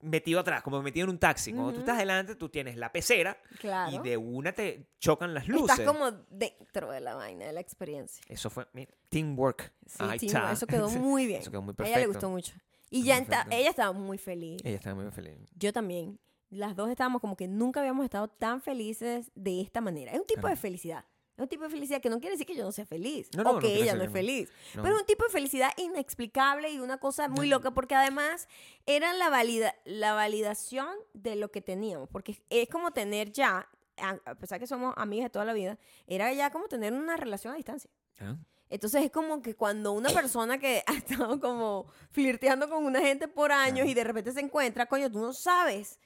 metido atrás, como metido en un taxi. Cuando tú estás adelante, tú tienes la pecera Claro. y de una te chocan las luces. Estás como dentro de la vaina, de la experiencia. Eso fue, mira, teamwork. Sí, Ahí está. eso quedó muy bien. Eso quedó muy A ella le perfecto. gustó mucho. Y ya Perfecto. ella estaba muy feliz. Ella estaba muy feliz. Yo también. Las dos estábamos como que nunca habíamos estado tan felices de esta manera. Es un tipo Claro. de felicidad. Es un tipo de felicidad que no quiere decir que yo no sea feliz No, no, o que ella no es feliz. Pero es un tipo de felicidad inexplicable y una cosa muy loca porque además era la, valida la validación de lo que teníamos. Porque es como tener ya, a pesar que somos amigas de toda la vida, era ya como tener una relación a distancia. Ah, Entonces es como que cuando una persona que ha estado como flirteando con una gente por años y de repente se encuentra, coño, tú no sabes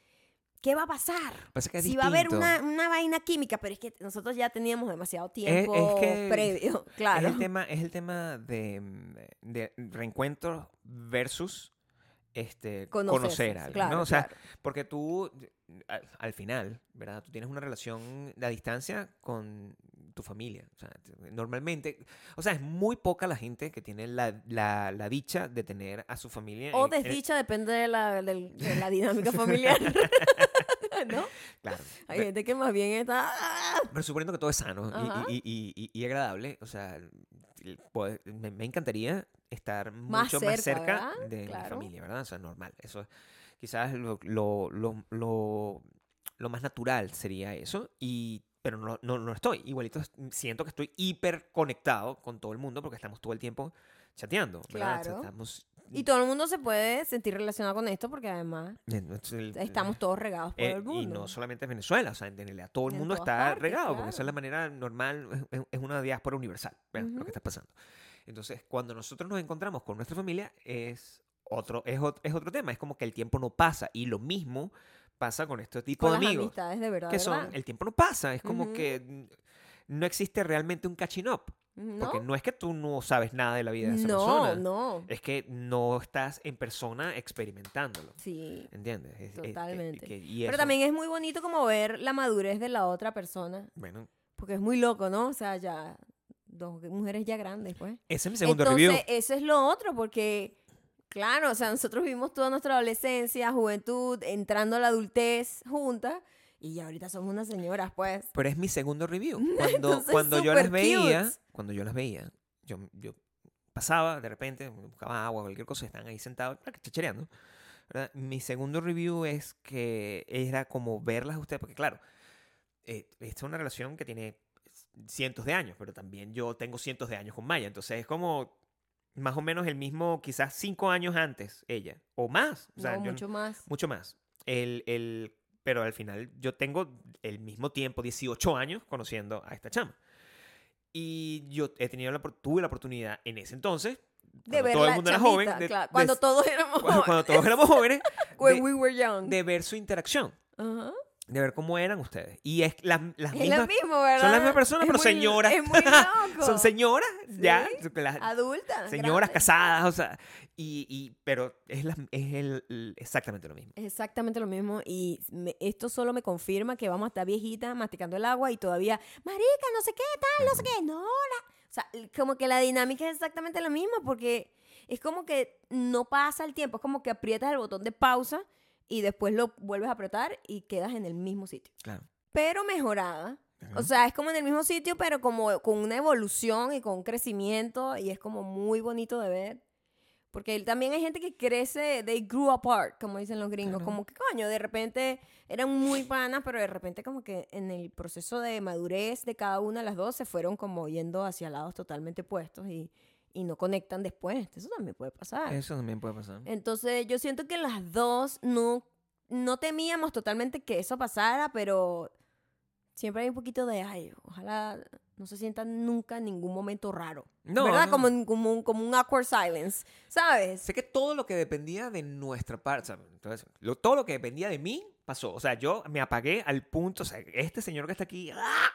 qué va a pasar. Pasa que es Si va a haber una, una vaina química, pero es que nosotros ya teníamos demasiado tiempo que previo, claro. Es el tema, es el tema de, de reencuentro versus este, conocer a alguien, claro, ¿no? O sea, claro. porque tú, al, al final, ¿verdad? Tú tienes una relación a distancia con tu familia. O sea, normalmente, o sea, es muy poca la gente que tiene la, la, la dicha de tener a su familia. O en- en- desdicha, depende de la, del- de la dinámica familiar. ¿No? claro. Hay gente que más bien está... ¡ah! Pero suponiendo que todo es sano y- y, y- y- agradable, o sea, poder- me, me encantaría estar Más mucho más cerca, cerca ¿verdad? de mi Claro. familia, ¿verdad? O sea, normal. Eso es quizás lo, lo, lo, lo- lo más natural sería eso, y, pero no, no, no estoy. Igualito es- siento que estoy hiper conectado con todo el mundo porque estamos todo el tiempo chateando, ¿verdad? Claro. Estamos, Y todo el mundo se puede sentir relacionado con esto porque además el- estamos todos regados por eh, el mundo. y no solamente en Venezuela, o sea, en realidad todo el En mundo está partes, regado, porque esa claro. es la manera normal, es, es una diáspora universal, ¿verdad? lo Ujú. que está pasando. Entonces, cuando nosotros nos encontramos con nuestra familia, es otro, es, es otro tema, es como que el tiempo no pasa, y lo mismo pasa con este tipo con de amigos, amistades de verdad. que son, ¿verdad? el tiempo no pasa, es como Ujú. que mm, no existe realmente un catching up. ¿No? Porque no es que tú no sabes nada de la vida de esa no, persona. no. Es que no estás en persona experimentándolo. Sí. ¿Entiendes? Es- es- es- Totalmente. que- y Pero también es muy bonito como ver la madurez de la otra persona. Bueno, Porque es muy loco, ¿no? O sea, ya dos mujeres ya grandes, pues. ese es mi segundo Entonces, review. eso es lo otro, porque, claro, o sea, nosotros vivimos toda nuestra adolescencia, juventud, entrando a la adultez juntas, y ahorita somos unas señoras, pues. Pero es mi segundo review. Cuando, Entonces, cuando yo las veía, cute. cuando yo las veía, yo, yo pasaba de repente, buscaba agua, cualquier cosa, están ahí sentados, chachereando. ¿verdad? Mi segundo review es que era como verlas a ustedes, porque claro, eh, esta es una relación que tiene cientos de años, pero también yo tengo cientos de años con Maya, entonces es como más o menos el mismo, quizás cinco años antes ella, o más. O sea, no, yo- mucho más. mucho más. El, el, pero al final yo tengo el mismo tiempo, 18 años, conociendo a esta chama. Y yo he tenido la, tuve la oportunidad en ese entonces, De cuando ver todo el mundo era chamita, joven, de- claro, de- cuando todos éramos cuando, cuando jóvenes, todos éramos jóvenes, when de- we were young. de ver su interacción, Ajá. De ver cómo eran ustedes. Y es las, las Es mismas... lo mismo, ¿verdad? son las mismas personas, Es pero muy- señoras. Es muy loco. Son señoras, ya, las- Adultas. señoras grandes. casadas, o sea, y, y, pero es, la- es el- el- exactamente lo mismo. Es exactamente lo mismo y me- esto solo me confirma que vamos a estar viejitas masticando el agua y todavía, marica, no sé qué, tal, no sé qué, no, la-". O sea, como que la dinámica es exactamente la misma porque es como que no pasa el tiempo, es como que aprietas el botón de pausa y después lo vuelves a apretar y quedas en el mismo sitio. Claro. Pero mejorada. O Ajá. sea, es como en el mismo sitio, pero como con una evolución y con un crecimiento y es como muy bonito de ver. Porque también hay gente que crece, they grew apart, como dicen los gringos. Claro. Como que coño, de repente eran muy panas, pero de repente como que en el proceso de madurez de cada una de las dos se fueron como yendo hacia lados totalmente opuestos y, y no conectan después. Eso también puede pasar. Eso también puede pasar. Entonces yo siento que las dos no, no temíamos totalmente que eso pasara, pero siempre hay un poquito de, ay, ojalá no se sientan nunca en ningún momento raro. No, ¿Verdad? no. Como, como, un, como un awkward silence, ¿sabes? Sé que todo lo que dependía de nuestra parte, o sea, entonces, lo- todo lo que dependía de mí pasó. O sea, yo me apagué al punto, o sea, este señor que está aquí, ¡ah!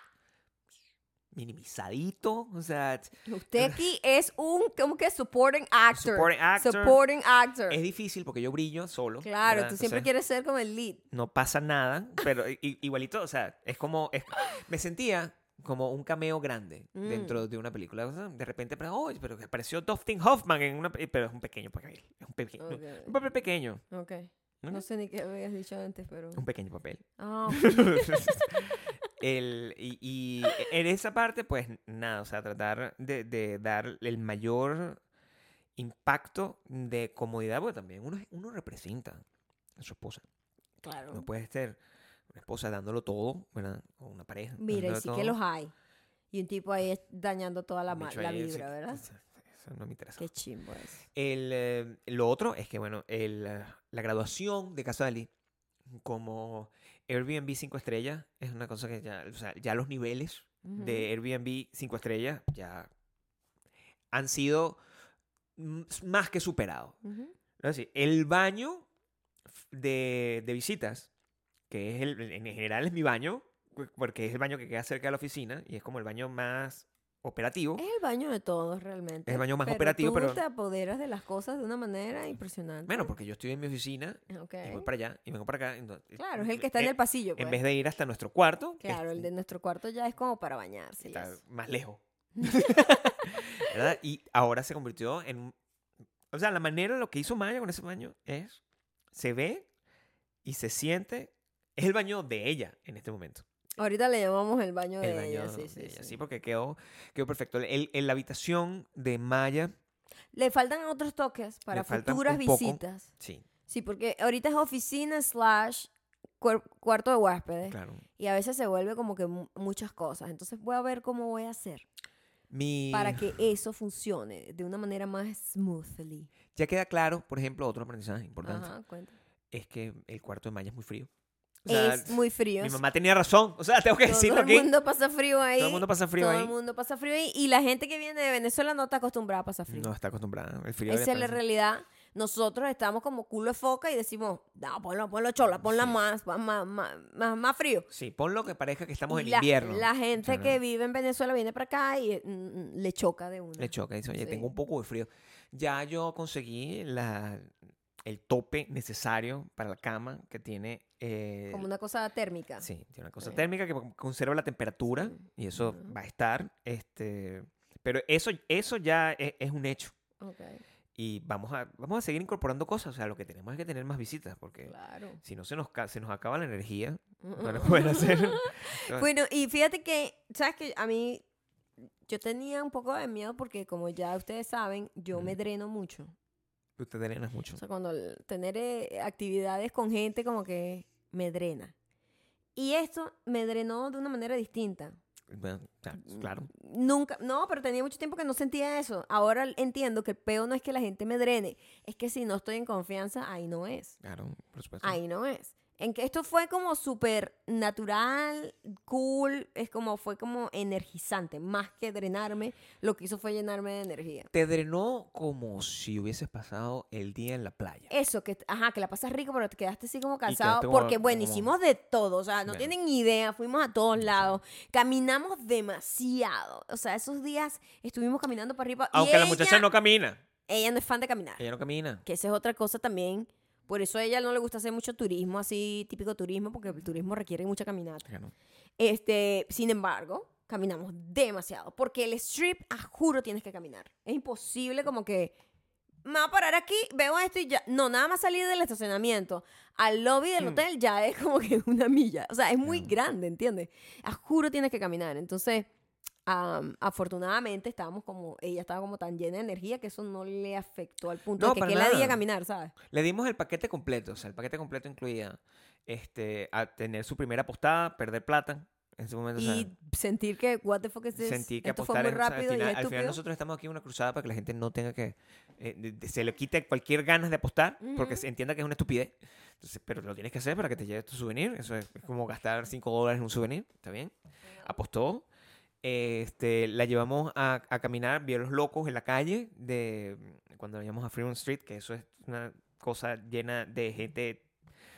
Minimizadito, o sea, Usted aquí es un, como que supporting actor. Supporting actor. Supporting actor. es difícil porque yo brillo solo. Claro, ¿verdad? tú siempre quieres ser como el lead. No pasa nada, pero igualito, o sea, es como, es- me sentía como un cameo grande Mm. dentro de una película. O sea, de repente, pero, oh, pero apareció Dustin Hoffman en una, pe- pero es un pequeño papel, es un, pequeño, Ok. un papel pequeño, Ok. ¿no? No sé ni qué habías dicho antes, pero... un pequeño papel. Ah, El, y, y en esa parte, pues nada, o sea, tratar de, de dar el mayor impacto de comodidad, porque también uno, uno representa a su esposa. claro. No puede ser una esposa dándolo todo, ¿verdad? O una pareja. Mira, y sí que los hay. Y un tipo ahí es dañando toda la, la vibra, ¿verdad? Eso, eso no me interesa. Qué chimbo es. El, eh, lo otro es que, bueno, el, la graduación de Casa de Ali como Airbnb 5 estrellas es una cosa que ya, o sea, ya los niveles de Airbnb 5 estrellas ya han sido más que superados. El baño de, de visitas, que es el, en general es mi baño, porque es el baño que queda cerca de la oficina y es como el baño más operativo. Es el baño de todos realmente. Es el baño más pero operativo, tú pero- te apoderas de las cosas de una manera impresionante. Bueno, porque yo estoy en mi oficina Ok. y voy para allá y vengo para acá. entonces, Claro, es el que está en eh, el pasillo. En pues. vez de ir hasta nuestro cuarto, Claro, el de nuestro cuarto ya es como para bañarse. está más lejos. ¿Verdad? Y ahora se convirtió en... O sea, la manera, lo que hizo Maya con ese baño es, se ve y se siente, es el baño de ella en este momento. Ahorita le llamamos el baño El de baño ella. Sí, de sí, ella, sí. sí, porque quedó, quedó perfecto. El, el- la habitación de Maya, Le faltan otros toques para futuras un poco. visitas. sí, Sí, porque ahorita es oficina slash cuarto de huéspedes. claro. Y a veces se vuelve como que mu- muchas cosas. Entonces voy a ver cómo voy a hacer Mi, para que eso funcione de una manera más smoothly. Ya queda claro, por ejemplo, otro aprendizaje importante, Ajá, cuenta. es que el cuarto de Maya es muy frío. O sea, es muy frío. Mi mamá tenía razón, o sea, tengo que Todo decirlo el aquí. mundo pasa frío ahí. Todo el mundo pasa frío Todo ahí. el mundo pasa frío ahí. Y la gente que viene de Venezuela no está acostumbrada a pasar frío. No está acostumbrada. El frío Esa es la realidad. nosotros estamos como culo de foca y decimos, no, ponlo, ponlo chola, ponla Sí. más, más, más, más, más, frío. Sí, ponlo que parezca que estamos Y en la, invierno. La gente O sea, que vive en Venezuela viene para acá y mm, mm, le choca de una. Le choca, dice, oye, Sí. tengo un poco de frío. Ya yo conseguí la, el tope necesario para la cama que tiene... eh, Como una cosa térmica. Sí, tiene una cosa Sí. térmica que conserva la temperatura Mm. y eso Ujú. va a estar. Este, pero eso, eso ya e- es, un hecho. Ok, Y vamos a, vamos a seguir incorporando cosas. O sea, lo que tenemos es que tener más visitas porque claro. si no se nos, se nos acaba la energía Mm, para mm, poder mm. hacer... Bueno, y fíjate que, ¿sabes que A mí, yo tenía un poco de miedo porque como ya ustedes saben, yo me dreno mucho. Te drenas mucho. O sea, cuando tener eh, actividades con gente como que me drena. Y esto me drenó de una manera distinta. Bueno, claro. Nunca, no, pero tenía mucho tiempo que no sentía eso. Ahora entiendo que el peo no es que la gente me drene, es que si no estoy en confianza, ahí no es. Claro, por supuesto. Ahí no es. En que esto fue como súper natural, cool, es como, fue como energizante, más que drenarme, lo que hizo fue llenarme de energía. Te drenó como si hubieses pasado el día en la playa. Eso, que, ajá, que la pasas rico, pero te quedaste así como cansado, como- porque bueno, como- hicimos de todo, o sea, no Bueno. tienen idea, fuimos a todos lados, caminamos demasiado, o sea, esos días estuvimos caminando para arriba. y Aunque la muchacha no camina. Ella no es fan de caminar. Ella no camina. Que esa es otra cosa también. Por eso a ella no le gusta hacer mucho turismo, así típico turismo, porque el turismo requiere mucha caminata. Claro. Este, sin embargo, caminamos demasiado. Porque el strip, a juro, tienes que caminar. Es imposible como que me voy a parar aquí, veo esto y ya. No, nada más salir del estacionamiento al lobby del Hmm. hotel ya es como que una milla. O sea, es muy grande, ¿entiendes? A juro tienes que caminar. Entonces, am, afortunadamente estábamos como, ella estaba como tan llena de energía que eso no le afectó al punto No, de que, que la nada. día caminar, ¿sabes? Le dimos el paquete completo. O sea, el paquete completo incluía este, a tener su primera postada, perder plata. En ese momento, o sea, Y sentir que, what the fuck is this? sentí que Esto fue apostar muy en- o sea, rápido al, final, y al final nosotros estamos aquí en una cruzada para que la gente no tenga que eh, de- de- se le quite cualquier ganas de apostar porque Ujú. se entienda que es una estupidez Entonces, pero lo tienes que hacer para que te lleves tu souvenir eso es, es como gastar 5 dólares en un souvenir está bien apostó este la llevamos a, a caminar vio a los locos en la calle de cuando vayamos a Fremont Street que eso es una cosa llena de gente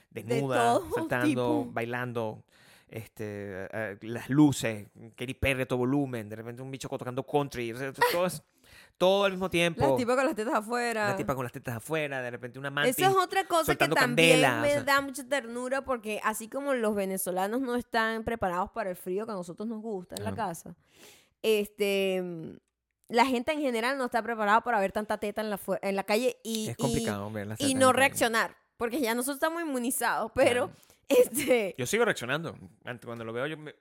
desnuda saltando tipo. bailando este, las luces, Katy Perry a todo volumen, de repente un bicho tocando country, o sea, todo, es- todo al mismo tiempo. Las tipas con las tetas afuera. Una tipa con las tetas afuera, de repente una mantis. Esa es otra cosa que también candela, o me sea. da mucha ternura porque así como los venezolanos no están preparados para el frío que a nosotros nos gusta en la casa, este la gente en general no está preparada para ver tanta teta en la, en la calle y, es y- complicado ver las y no la reaccionar. Porque ya nosotros estamos inmunizados, pero Claro. este Yo sigo reaccionando. Cuando lo veo, yo me-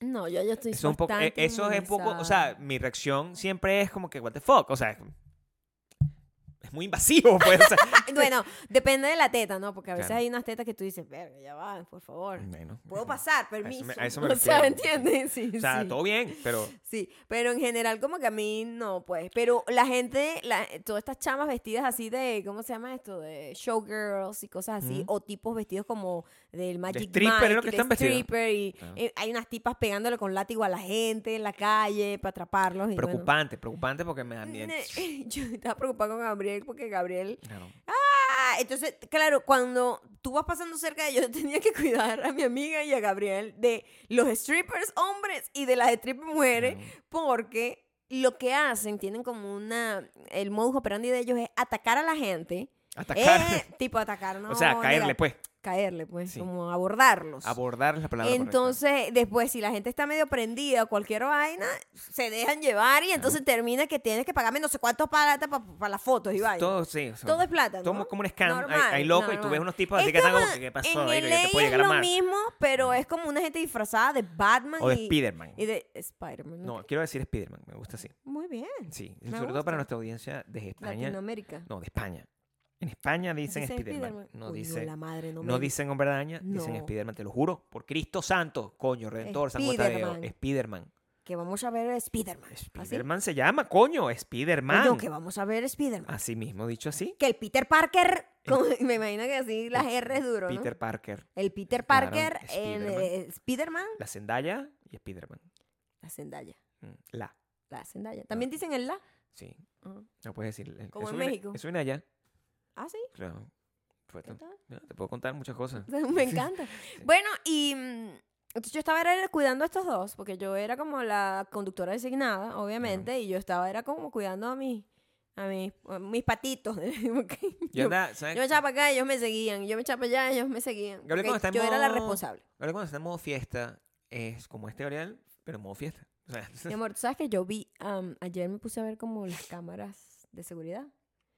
no, yo, yo estoy eso, es un poco, bastante eso es poco. O sea, mi reacción siempre es como que, what the fuck. O sea, es, muy invasivo, pues. o sea, Bueno, depende de la teta, ¿no? Porque a veces Claro. hay unas tetas que tú dices, verga, ya va, por favor. bueno, Puedo pasar, eso permiso. me- a eso me o sea. ¿entiendes? Sí, O sea, sí. todo bien, pero Sí, pero en general como que a mí no, pues. Pero la gente, la- todas estas chamas vestidas así de, ¿cómo se llama esto? De showgirls y cosas así. O tipos vestidos como del Magic stripper es lo Mike, que de están vestidos. stripper, y Claro. eh, hay unas tipas pegándole con látigo a la gente en la calle para atraparlos. Y bueno. preocupante, preocupante porque me da miedo. Yo estaba preocupada con Gabriel porque Gabriel... Claro. Ah, entonces, claro, cuando tú vas pasando cerca de ellos, yo tenía que cuidar a mi amiga y a Gabriel de los strippers hombres y de las strippers mujeres Claro. porque lo que hacen, tienen como una... El modus operandi de ellos es atacar a la gente. Atacar. Eh, tipo atacar, ¿no? o sea, caerle, pues. Caerle, pues, Sí. como abordarlos. Abordar es la palabra correcta. Entonces, después, si la gente está medio prendida o cualquier vaina, se dejan llevar y entonces termina que tienes que pagarme no sé cuántos palatas para las fotos y vaina. Todo, sí. o sea, Todo es plata, ¿no? todo como un scam. Hay- locos y tú ves unos tipos así Es que están como, ¿qué pasó? En te es lo más. mismo, pero es como una gente disfrazada de Batman O de Spider-Man. y de Spider-Man. No, quiero decir Spider-Man, me gusta así. Muy bien. Sí, Me sobre todo para nuestra audiencia de España. Latinoamérica. No, de España. En España dicen, Dicen Spider-Man. Spiderman. No, Uy, dice, la madre, no, no me- dicen hombre araña, dicen No. Spider-Man, te lo juro. Por Cristo Santo, coño, Redentor, San Matadeo, Spiderman. Spider-Man. Que vamos a ver Spider-Man. Spider-Man se llama, coño, Spider-Man. Coño, que vamos a ver Spider-Man. Así mismo, dicho así. Que el Peter Parker, como- me imagino que así las R es duro, ¿no? Peter Parker, El Peter Claro, Parker en Spider-Man. eh, Spider-Man, la Zendaya y Spider-Man. la Zendaya. Mm, La, La Zendaya. También dicen el la. sí. No puedes decir. eh, Como en México. Eso viene allá. Ah, sí. Claro. Te puedo contar muchas cosas. Me encanta. Bueno, y mm, entonces yo estaba era cuidando a estos dos, porque yo era como la conductora designada, obviamente, y yo estaba era como cuidando a mis, a mis, a mis patitos. Yo me echaba para acá, ellos me seguían. Yo me echaba para allá, ellos me seguían. Yo era la modo- responsable. Ahora cuando está en modo fiesta, es como este Gabriel, pero en modo fiesta. O sea, Mi amor, ¿tú sabes que yo vi, ayer me puse a ver como las cámaras de seguridad?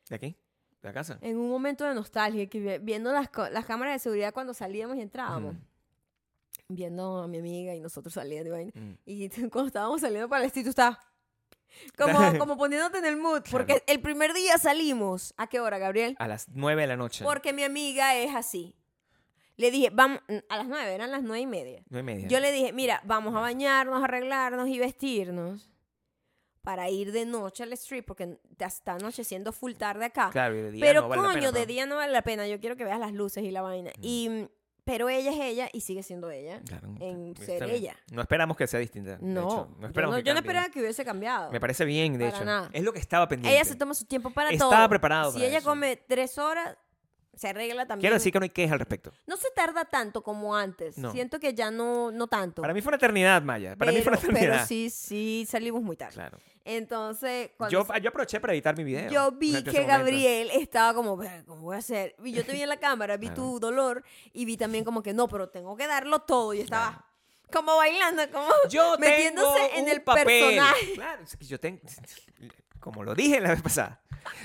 ¿de aquí? ¿De la casa? En un momento de nostalgia, que vi- viendo las, las cámaras de seguridad cuando salíamos y entrábamos. Ujú. Viendo a mi amiga y nosotros saliendo y. Mm. Y cuando estábamos saliendo para el instituto, estaba como, como poniéndote en el mood. Porque Claro. el primer día salimos. ¿A qué hora, Gabriel? A las 9 de la noche. Porque mi amiga es así. Le dije, vamos, a las nueve, eran las nueve y media. 9 y media. Yo le dije, mira, vamos a bañarnos, arreglarnos y vestirnos para ir de noche al street, porque te está anocheciendo full tarde acá. Claro, y de día pero no vale la coño, pena, de día no vale la pena. Yo quiero que veas las luces y la vaina. Y, mm, pero ella es ella y sigue siendo ella. Claro, en ser bien. ella. No esperamos que sea distinta. de No, hecho. yo esperamos no, yo no esperaba que hubiese cambiado. Me parece bien, de Para hecho. nada. Es lo que estaba pendiente. Ella se toma su tiempo para Estaba todo. preparado Si para ella eso. come tres horas, se arregla también. Quiero decir que no hay queja al respecto. No se tarda tanto como antes. No. Siento que ya no, no tanto. Para mí fue una eternidad, Maya. Para mí fue una pero, eternidad. pero sí, sí salimos muy tarde. Claro. Entonces, Yo, se- yo aproveché para editar mi video. yo vi que. Gabriel estaba como, "Ver, ¿cómo voy a hacer? Y yo te vi en la cámara, vi Claro. tu dolor y vi también como que no, pero tengo que darlo todo. Y estaba Claro. como bailando, como Yo metiéndose tengo en un el papel. personaje. Claro, yo tengo, como lo dije la vez pasada,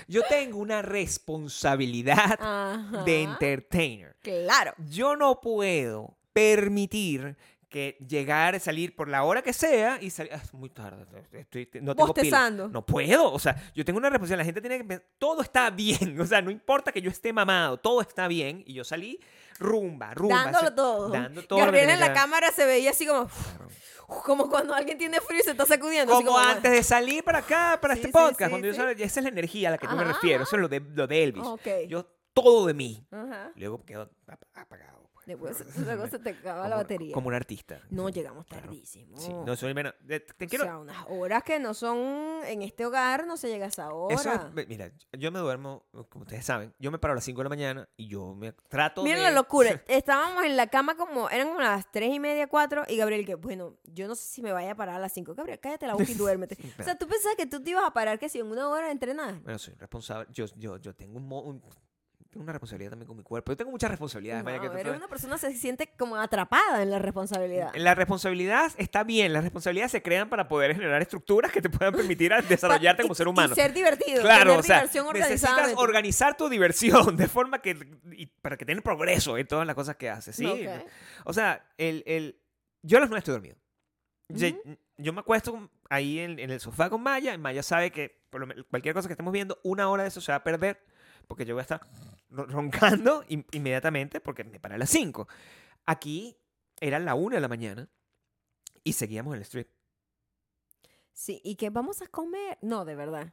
yo tengo una responsabilidad Ajá. de entertainer. Claro. Yo no puedo permitir que llegar, salir por la hora que sea y salir. Ah, es muy tarde. Estoy, no tengo pila. No puedo. O sea, yo tengo una responsabilidad. La gente tiene que pensar, todo está bien. O sea, no importa que yo esté mamado, todo está bien. Y yo salí rumba, rumba. Dándolo todo. Dando todo. Gabriel en la que cámara se veía así como, como cuando alguien tiene frío y se está sacudiendo. Como como, antes de salir para acá, para Sí, este sí, podcast. sí, cuando yo salgo- esa es la energía a la que yo me Ajá, refiero. Eso es lo de, lo de Elvis. Yo, todo de mí. Ajá. Luego quedo ap- apagado. Después, luego se te acaba la batería. Como un artista. No, llegamos claro. tardísimo. Sí, no soy menos. Te O quiero. sea, unas horas que no son en este hogar, no se llega a esa hora. Eso es- ve- mira, yo me duermo, como ustedes saben, yo me paro a las 5 de la mañana y yo me trato Miren de... la locura. Estábamos en la cama como, eran como las tres y media, cuatro, y Gabriel que, bueno, yo no sé si me vaya a parar a las cinco. Gabriel, cállate la boca y duérmete. o sea, tú pensabas que tú te ibas a parar que si en una hora entrenar. Bueno, soy responsable. Yo, yo, yo tengo un, mo- un- tengo una responsabilidad también con mi cuerpo. Yo tengo muchas responsabilidades. Maya, que sabes. una persona se siente como atrapada en la responsabilidad. La responsabilidad está bien. Las responsabilidades se crean para poder generar estructuras que te puedan permitir desarrollarte como ser y humano. ser divertido. Claro, o sea, necesitas organizar tu diversión de forma que y para que tengas progreso en todas las cosas que haces, ¿sí? O sea, el, el, yo a las nueve estoy dormido. Yo- Ujú. Yo me acuesto ahí en, en el sofá con Maya. Maya sabe que por lo men- cualquier cosa que estemos viendo, una hora de eso se va a perder. Porque yo voy a estar roncando in- inmediatamente porque me paré a las 5. Aquí era la 1 de la mañana y seguíamos el street. Sí, y que vamos a comer. No, de verdad.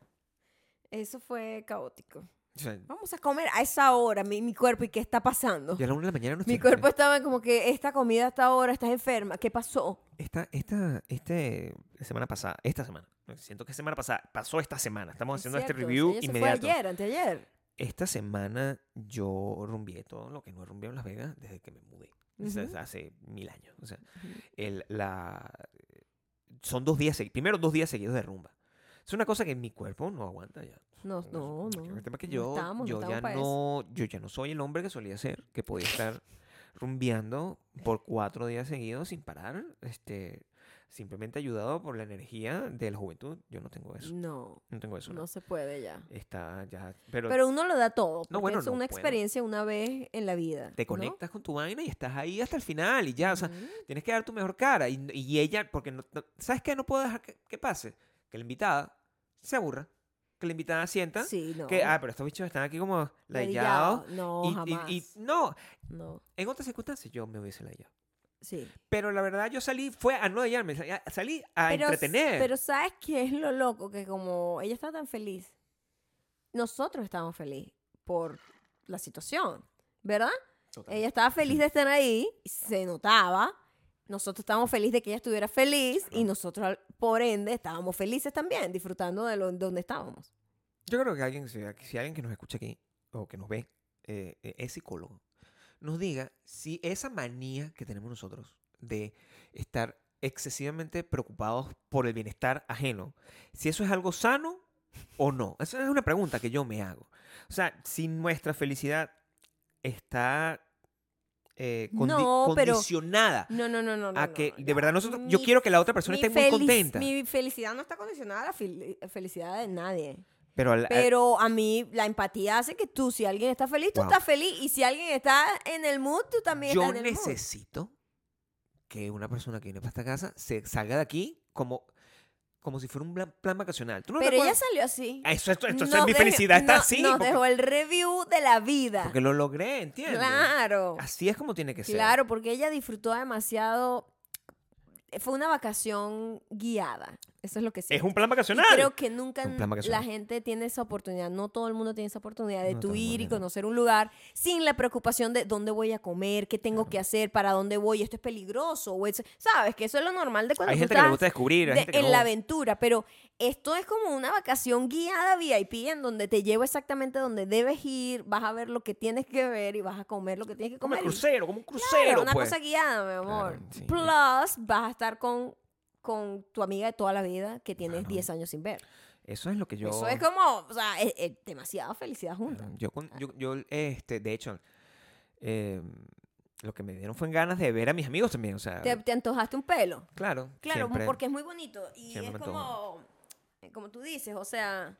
Eso fue caótico. O sea, Vamos a comer a esa hora, mi, mi cuerpo, ¿y qué está pasando? ya a la 1 de la mañana no Mi cuerpo estaba como que esta comida hasta ahora, estás enferma, ¿qué pasó? Esta, esta, este, semana pasada, esta semana, siento que semana pasada, pasó esta semana, estamos Es haciendo este cierto, review ella se inmediato. fue ayer, anteayer. Esta semana yo rumbié todo lo que no he rumbiado en Las Vegas desde que me mudé. Ujú. Hace mil años. O sea, el, la, son dos días seguidos, primero dos días seguidos de rumba. Es una cosa que mi cuerpo no aguanta ya. No, no, no. El tema es que no yo, estamos, no yo estamos ya pa' eso. no, yo ya no soy el hombre que solía ser, que podía estar rumbeando por cuatro días seguidos sin parar, este, simplemente ayudado por la energía de la juventud. Yo no tengo eso, No, no tengo eso. no no. se puede ya. Está ya, pero, Pero uno lo da todo. porque bueno, es no una experiencia una vez en la vida. te ¿no? conectas con tu vaina y estás ahí hasta el final y ya, o sea, tienes que dar tu mejor cara. Y, y ella, porque, no, no- ¿sabes qué? No puedo dejar que, que pase. Que la invitada se aburra. Que la invitada sienta Sí, no. que, ah, pero estos bichos están aquí como Ladillado. ladillados. No, Y, y- jamás. y no, No, en otras circunstancias yo me hubiese ladillado. Sí. Pero la verdad yo salí, fue a no hallarme, salí a- Pero, entretener. pero ¿sabes qué es lo loco? Que como ella está tan feliz, nosotros estábamos felices por la situación, ¿verdad? Total. Ella estaba feliz de estar ahí, se notaba. Nosotros estábamos felices de que ella estuviera feliz y nosotros, por ende, estábamos felices también, disfrutando de lo, donde estábamos. Yo creo que alguien, si, si alguien que nos escucha aquí o que nos ve, eh, eh, es psicólogo, nos diga si esa manía que tenemos nosotros de estar excesivamente preocupados por el bienestar ajeno, si eso es algo sano o no. Esa es una pregunta que yo me hago. O sea, si nuestra felicidad está eh, condi- No, pero- condicionada No, no, no, no. a no, que de verdad nosotros, yo quiero que la otra persona esté muy contenta. Mi felicidad no está condicionada a la fel- felicidad de nadie. Pero, al- al- Pero a mí la empatía hace que tú, si alguien está feliz, tú Wow. estás feliz. Y si alguien está en el mood, tú también yo estás en el mood. necesito que una persona que viene para esta casa se salga de aquí como, como si fuera un plan, plan vacacional. ¿Tú no te Pero ella salió así. Eso, esto, esto, Nos mi dejó- felicidad está no- así. Nos porque, dejó el review de la vida. porque lo logré, ¿entiendes? Claro. Así es como tiene que ser. Claro, porque ella disfrutó demasiado. Fue una vacación guiada. Eso es lo que sí. Es un plan Y vacacional. creo que nunca la gente tiene esa oportunidad. No todo el mundo tiene esa oportunidad de No tú el ir y conocer un lugar sin la preocupación de dónde voy a comer, qué tengo que hacer, para dónde voy, esto es peligroso. O es- Sabes que eso es lo normal de cuando Hay tú gente que le estás gusta descubrir. hay de- gente que en no. la aventura, pero esto es como una vacación guiada VIP en donde te llevo exactamente donde debes ir, vas a ver lo que tienes que ver y vas a comer lo que tienes que Como comer. el y- crucero, como un Claro, crucero, una pues. cosa guiada, mi amor. Claro, sí. Plus, vas a estar con, con tu amiga de toda la vida que tienes Claro. 10 años sin ver. Eso es lo que yo... Eso es como, o sea, es, es demasiada felicidad junta. Yo, con- yo, yo, este, de hecho, eh, lo que me dieron fue ganas de ver a mis amigos también, o sea, ¿Te, te antojaste un pelo? claro. Claro, siempre- porque es muy bonito. Y es como, eh, como tú dices, o sea,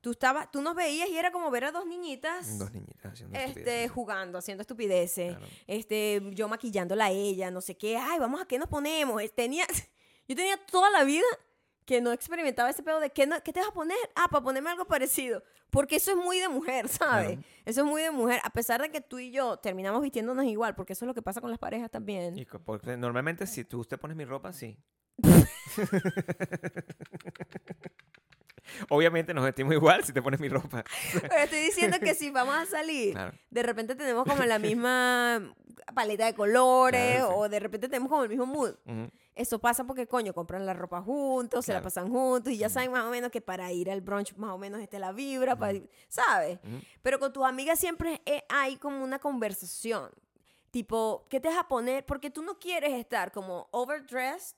tú, estabas, tú nos veías y era como ver a dos niñiñitas Dos niñitas haciendo este, jugando, haciendo estupideces. Claro. este, yo maquillándola a ella, no sé qué, ay, vamos a qué nos ponemos. Eh, Tenía, yo tenía toda la vida que no experimentaba ese pedo de ¿qué, no- qué te vas a poner? Ah, para ponerme algo parecido. Porque eso es muy de mujer, ¿sabes? Claro. Eso es muy de mujer. A pesar de que tú y yo terminamos vistiéndonos igual, porque eso es lo que pasa con las parejas también. Y porque normalmente si tú usted pones mi ropa, sí. Obviamente nos vestimos igual si te pones mi ropa. Pero estoy diciendo que si vamos a salir, Claro. de repente tenemos como la misma paleta de colores Claro, sí. o de repente tenemos como el mismo mood. Ujú. Eso pasa porque, coño, compran la ropa juntos, se la pasan juntos y ya saben más o menos que para ir al brunch más o menos esté la vibra, para- ¿sabes? Pero con tus amigas siempre eh, hay como una conversación. Tipo, ¿qué te vas a poner? Porque tú no quieres estar como overdressed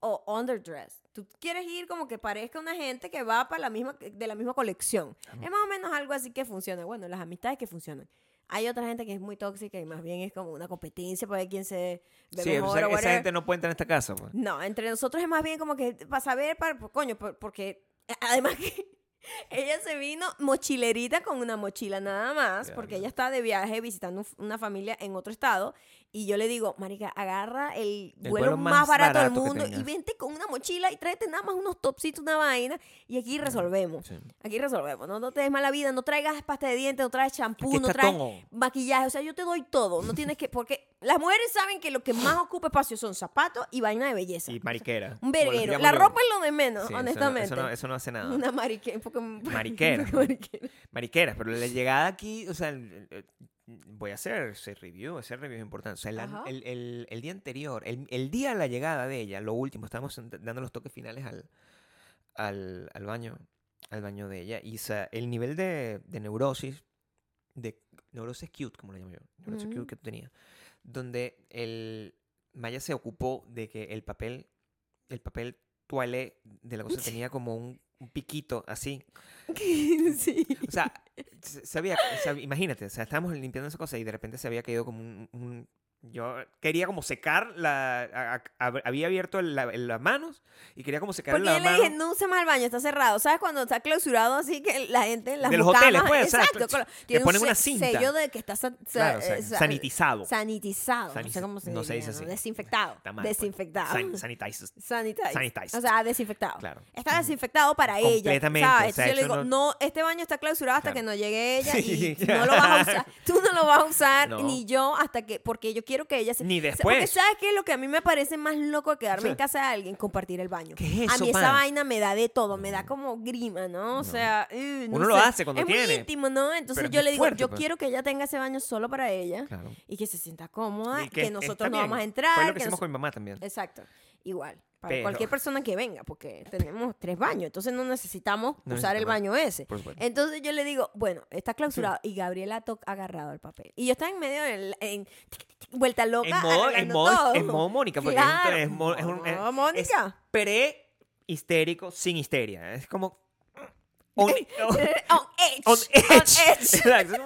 o underdressed. Tú quieres ir como que parezca una gente que va para la misma, de la misma colección. Es más o menos algo así que funciona. Bueno, las amistades que funcionan. Hay otra gente que es muy tóxica y más bien es como una competencia para ver quién se ve Sí, mejor o sea, esa gente no puede entrar en esta casa. pues. No, entre nosotros es más bien como que para saber, para, coño, por- porque además que ella se vino mochilerita con una mochila nada más, porque ella está de viaje visitando un- una familia en otro estado. Y yo le digo, Marica, agarra el, El vuelo, vuelo más, barato del mundo y vente con una mochila y tráete nada más unos topsitos, una vaina. Y aquí resolvemos. Sí. Aquí resolvemos. No, no te des mala vida, no traigas pasta de dientes, no traes champú, no traes todo. maquillaje. O sea, yo te doy todo. No tienes que. Porque las mujeres saben que lo que más ocupa espacio son zapatos y vaina de belleza. Y mariquera. Un verguero. La ropa es lo de menos, Sí, eso no- honestamente. Eso no, eso no hace nada. Una mariquera. Un poco, Mariquera, mariquera. Mariqueras, pero la llegada aquí, o sea, el- el- voy a hacer ese review, ese review es importante. O sea, el, día anterior, el, el día de la llegada de ella, lo último, estábamos dando los toques finales al, al, al baño, al baño de ella. Y el nivel de, de neurosis, de neurosis cute, como le llamo yo, neurosis cute que tú tenías, donde el Maya se ocupó de que el papel, el papel toalé de la cosa tenía como un, un piquito así. sí. O sea, sea, imagínate, o sea, estábamos limpiando esa cosa y de repente se había caído como un... un- yo quería como secar la... a- a- ab- había abierto la- las manos y quería como secar Porque la yo le mano. dije, no use más el baño, está cerrado. ¿Sabes cuando está clausurado así que la gente en las De los hoteles, pues, Exacto. exacto, que tiene un ponen una cinta. sello de que está Claro, sanitizado. Sanitizado. no sé cómo se no se diría, dice ¿no? así. Desinfectado. Mal, pues. desinfectado. San- sanitized. Sanitized. Sanitized. O sea, desinfectado. Claro. Está desinfectado para ella. Completamente, ¿sabes? o sea, Entonces yo le digo, no... este baño está clausurado hasta Claro. que no llegue ella Sí, y no lo vas a usar. Tú no lo vas a usar ni yo hasta que, porque yo quiero que ella se... Ni O sea, después. Porque ¿sabes qué es lo que a mí me parece más loco de quedarme Sí. en casa de alguien? Compartir el baño. ¿Qué es a eso, mí esa pana? vaina me da de todo, me da como grima, ¿no? O sea, uh, no Uno lo sé. hace cuando es tiene. muy íntimo, ¿no? Entonces Pero es yo le digo, fuerte, yo pues. quiero que ella tenga ese baño solo para ella Claro. y que se sienta cómoda, Y que, está nosotros no vamos a entrar. Fue lo que que hicimos nos- con mi mamá también. Exacto, igual. Para Pero- cualquier persona que venga, porque tenemos tres baños, entonces no necesitamos No usar el baño ese. Entonces yo le digo, bueno, está clausurado. Y Gabriela ha agarrado el papel. Y yo estaba en medio en vuelta loca. En modo, en modo, todo. en modo Mónica, porque Claro. es, mo- es un- es- Mónica. es pre-histérico sin histeria. Es como... on- on edge. on edge. On edge.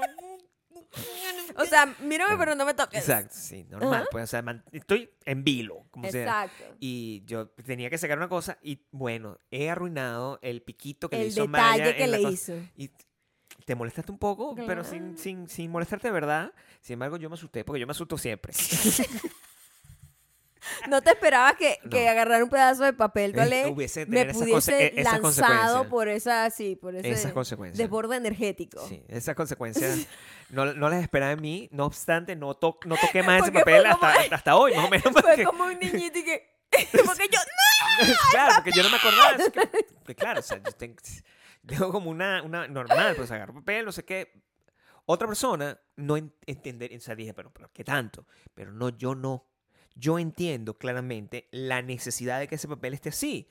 O sea, mírame, pero no me toques. Exacto, sí, normal. Ajá. Pues, o sea, man- estoy en vilo, como sea. Exacto. Y yo tenía que sacar una cosa y bueno, he arruinado el piquito que le El hizo Maya detalle que le cosa. hizo. Y te molestaste un poco, pero sin, sin, sin molestarte de verdad. Sin embargo, yo me asusté porque yo me asusto siempre. No te esperabas que, que No. agarrar un pedazo de papel Eh, toalé hubiese me pudiese eh, esas lanzado por esa, sí, por ese Esas consecuencias. desborde energético. Sí, esas consecuencias no, no las esperaba en mí. No obstante, no, to- no toqué más ese papel como- hasta, hasta hoy, más o menos. Fue Porque, como un niñito y que... Porque yo... claro, porque yo no me acordaba. que, que claro, o sea, yo tengo, tengo como una, una normal, pues agarro papel, no sé qué. Otra persona no en- entender, o sea, dije, pero, pero ¿qué tanto? Pero no, yo no. Yo entiendo claramente la necesidad de que ese papel esté así.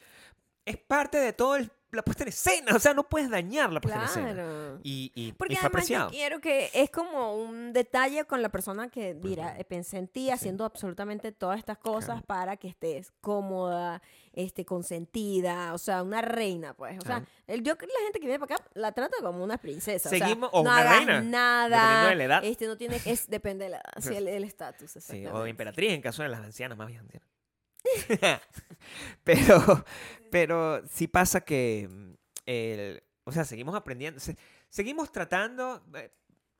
Es parte de todo el- la puesta en escena, o sea, no puedes dañar la puesta en escena. Claro. Y, y, Porque y fue además yo apreciado. quiero que es como un detalle con la persona que, mira, eh, pensé en ti haciendo absolutamente todas estas cosas Claro. para que estés cómoda, este, consentida, o sea, una reina, pues. O sea, el, yo la gente que viene para acá la trata como una princesa. o sea, Seguimos- o no una hagas reina, nada. de la edad. Este, no tiene, es, depende de la edad, sí, el el estatus, Sí, o emperatriz en caso de las ancianas, más bien ancianas. pero, pero sí pasa que, mm, el- o sea, seguimos aprendiendo, se- seguimos tratando eh,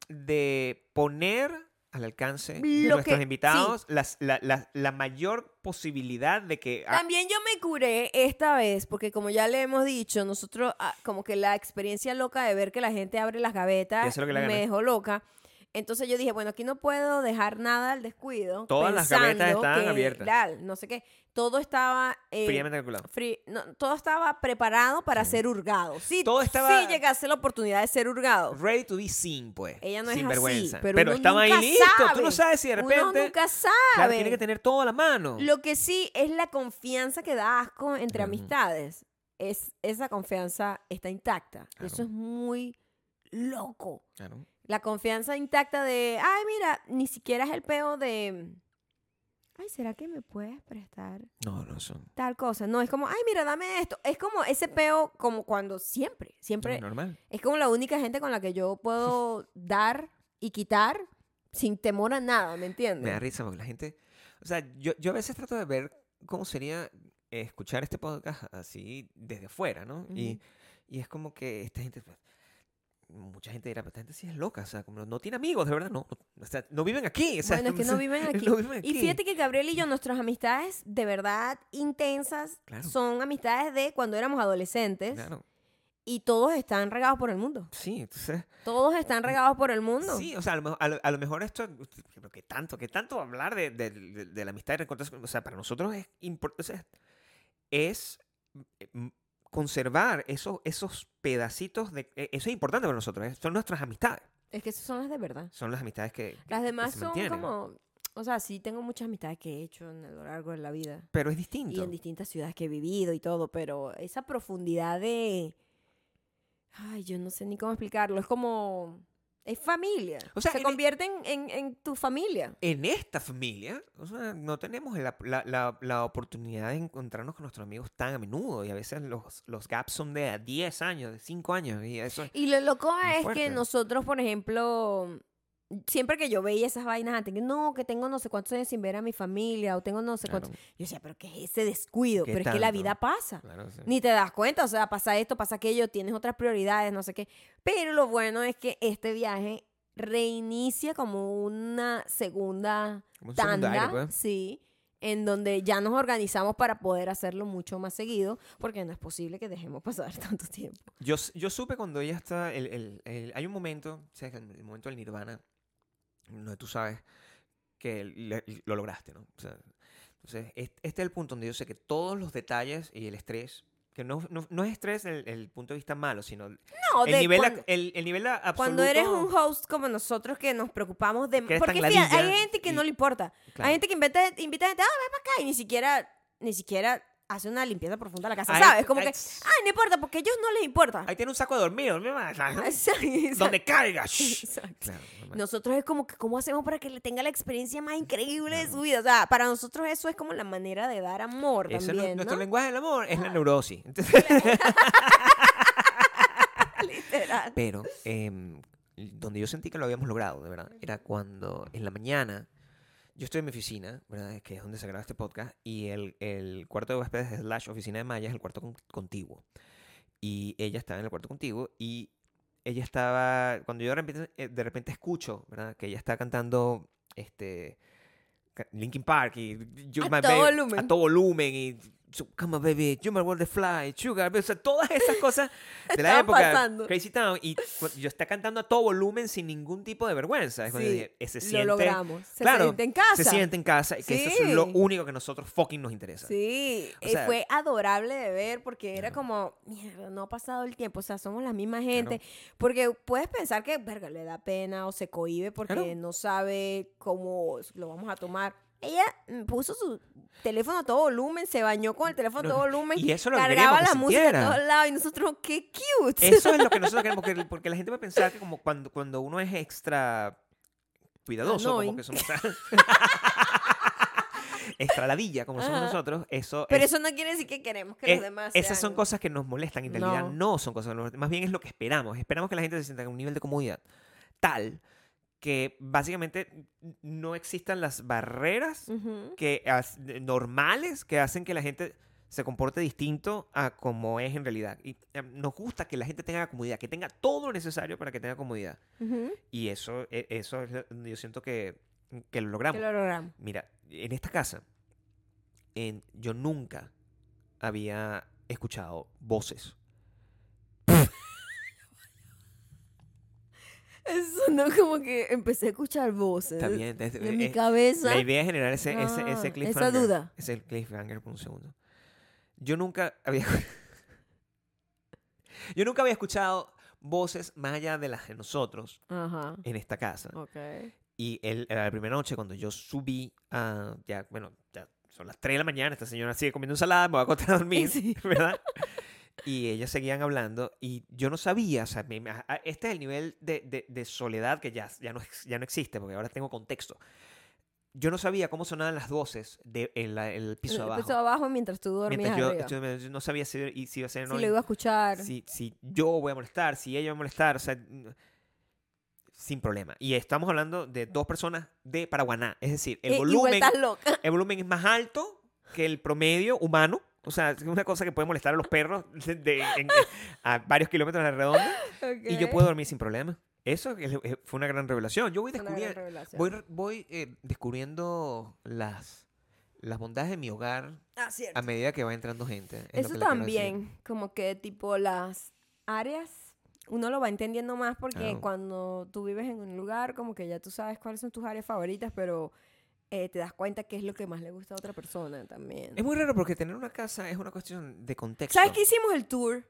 de poner al alcance de Lo nuestros que- invitados las- la, la- la mayor posibilidad de que... ah, También yo me curé esta vez, porque como ya le hemos dicho, nosotros, ah, como que la experiencia loca de ver que la gente abre las gavetas eso es lo que le me gana. dejó loca. Entonces yo dije, bueno, aquí no puedo dejar nada al descuido. Todas las gavetas pensando que, abiertas. tal, no sé qué. Todo estaba... eh, fríamente calculado. no, todo estaba preparado para Sí. ser hurgado. Sí, Todo estaba- sí llegase la oportunidad de ser hurgado. Ready to be seen, pues. Ella no sin es vergüenza. así, pero, uno estaba ahí listo. Tú no sabes si de repente... Uno nunca sabe. Claro, tiene que tener todo a la mano. Lo que sí es la confianza que da asco entre amistades. Es, esa confianza está intacta. Claro. Eso es muy loco. Claro. La confianza intacta de, ay, mira, ni siquiera es el peo de, ay, ¿será que me puedes prestar No, no son... tal cosa? No, es como, ay, mira, dame esto. Es como ese peo como cuando siempre, siempre, No, normal. es como la única gente con la que yo puedo dar y quitar sin temor a nada, ¿me entiendes? Me da risa porque la gente. O sea, yo, yo a veces trato de ver cómo sería escuchar este podcast así desde fuera, ¿no? y, Ujú. y es como que esta gente. Mucha gente dirá, pero esta gente sí es loca, o sea, como no tiene amigos, de verdad, no. o sea, no viven aquí. O sea, Bueno, es que no viven aquí. no viven Y fíjate que Gabriel y yo, nuestras amistades de verdad intensas, Claro. son amistades de cuando éramos adolescentes Claro, y todos están regados por el mundo. sí, entonces. Todos están regados por el mundo. Sí, o sea, a lo, mejor- a lo- a lo mejor esto. Pero que tanto, que tanto hablar de, de- de- de la amistad y reencontrarse con- O sea, para nosotros es importante. es eh, conservar esos, esos pedacitos de. eh, Eso es importante para nosotros. eh, Son nuestras amistades. Es que esas son las de verdad. Son las amistades que. que- Las que demás se son como... O sea, sí tengo muchas amistades que he hecho en- a lo largo de la vida. Pero es Y distinto. en distintas ciudades que he vivido y todo, pero esa profundidad de... Ay, yo no sé ni cómo explicarlo. Es como... Es familia. O sea, Se en- convierte en, en, en tu familia. En esta familia, o sea, no tenemos la, la- la- la oportunidad de encontrarnos con nuestros amigos tan a menudo. Y a veces los, los gaps son de 10 años, de 5 años. Y eso es- Y lo loco es fuerte. que nosotros, por ejemplo, siempre que yo veía esas vainas antes, que no, que tengo no sé cuántos años sin ver a mi familia, o tengo no sé Claro, cuántos. Yo decía, pero ¿qué es ese descuido? ¿Qué Pero es que la vida pasa. claro, sí. Ni te das cuenta, o sea, pasa esto, pasa aquello, tienes otras prioridades, no sé qué. Pero lo bueno es que este viaje reinicia como una segunda Como un secundario, tanda, pues. sí, en donde ya nos organizamos para poder hacerlo mucho más seguido, porque no es posible que dejemos pasar tanto tiempo. Yo, yo supe cuando ella está. El, el- el- hay un momento, ¿sabes? El, el momento del nirvana, donde tú sabes que le- lo lograste, ¿no? O sea, entonces, es- este es el punto donde yo sé que todos los detalles y el estrés, que no, no, no es estrés el, el punto de vista malo, sino el, No, el de nivel, cuando- el, el nivel a- absoluto. Cuando eres un host como nosotros que nos preocupamos de... Porque fíjate, hay gente que y- no le importa. Claro. Hay gente que invita, invita gente, ah, ven para acá, y ni siquiera, ni siquiera hace una limpieza profunda a la casa, Ay, ¿sabes? Como ay, que, ay, no importa, porque a ellos no les importa. Ahí tiene un saco de Exacto, exacto. donde caiga. Claro. Nosotros es como que, ¿cómo hacemos para que le tenga la experiencia más increíble de su vida? O sea, para nosotros eso es como la manera de dar amor también, nuestro ¿no? lenguaje del amor, es la neurosis. Entonces- Literal. Pero em, donde yo sentí que lo habíamos logrado, de verdad, era cuando en la mañana yo estoy en mi oficina, ¿verdad? Que es donde se graba este podcast, y el, el cuarto de huéspedes slash oficina de Maya es el cuarto con- contiguo. Y ella estaba en el cuarto contiguo y ella estaba, cuando yo de repente, eh, de repente escucho, ¿verdad? Que ella está cantando, este, Linkin Park y You A My todo volumen. a todo volumen y Come on baby, you world the fly, sugar, o sea, todas esas cosas de la época, pasando. Crazy Town y yo está cantando a todo volumen sin ningún tipo de vergüenza. Es cuando Sí, dije, eh, se lo siente, logramos. Se claro, siente en casa. Se siente en casa y que eso es lo Sí. único que a nosotros fucking nos interesa. Sí, O eh, sea- fue adorable de ver porque era como, mierda, no ha pasado el tiempo, o sea, somos la misma gente. Porque puedes pensar que, verga, le da pena o se cohíbe porque Claro. no sabe cómo lo vamos a tomar. Ella mm, puso su teléfono a todo volumen, se bañó con el teléfono a todo volumen, y eso es lo cargaba la música a todos lados y nosotros, qué cute. Eso es lo que nosotros queremos, porque, porque la gente va a pensar que como cuando, cuando uno es extra cuidadoso, como Annoying. que somos... extra ladilla, como somos Ajá. nosotros, eso Pero es- eso no quiere decir que queremos que es- los demás esas son sean- cosas que nos molestan. En realidad No. no son cosas. Más bien es lo que esperamos. Esperamos que la gente se sienta en un nivel de comodidad tal que básicamente no existan las barreras que normales que hacen que la gente se comporte distinto a como es en realidad. Y eh, nos gusta que la gente tenga comodidad, que tenga todo lo necesario para que tenga comodidad. Y eso, e- eso yo siento que, que lo Que logramos. lo logramos. Mira, en esta casa, en- yo nunca había escuchado voces. Eso no como que empecé a escuchar voces. Bien, es- En mi es- cabeza. La idea es generar ese, ese, Ah, ese esa cliffhanger. duda. Ese cliffhanger por un segundo. Yo nunca había... yo nunca había escuchado voces más allá de las de nosotros Ajá. en esta casa. Ok. Y el, la primera noche, cuando yo subí a. Ya, bueno, ya son las 3 de la mañana, esta señora sigue comiendo ensalada, me voy a acostar a dormir, Sí. ¿verdad? Y ellas seguían hablando y yo no sabía, o sea, este es el nivel de, de- de soledad que ya, ya, no, ya no existe, porque ahora tengo contexto. Yo no sabía cómo sonaban las voces del de, en la- el piso El abajo. piso abajo mientras tú dormías Mientras yo, arriba. estoy- yo no sabía si, si iba a ser Si no, lo iba a escuchar. si, si yo voy a molestar, si ella va a molestar, o sea, sin problema. Y estamos hablando de dos personas de Paraguaná, es decir, el Eh, volumen, el volumen es más alto que el promedio humano. O sea, es una cosa que puede molestar a los perros de- de- en- a varios kilómetros a la redonda. Y yo puedo dormir sin problema. Eso es- es- fue una gran revelación. Yo voy, descubriendo, voy, eh, descubriendo las, las bondades de mi hogar Ah, a medida que va entrando gente. es Eso que también, como que tipo las áreas, uno lo va entendiendo más porque cuando tú vives en un lugar, como que ya tú sabes cuáles son tus áreas favoritas, pero eh, te das cuenta qué es lo que más le gusta a otra persona también. Es muy raro porque tener una casa es una cuestión de contexto. ¿Sabes qué hicimos el tour?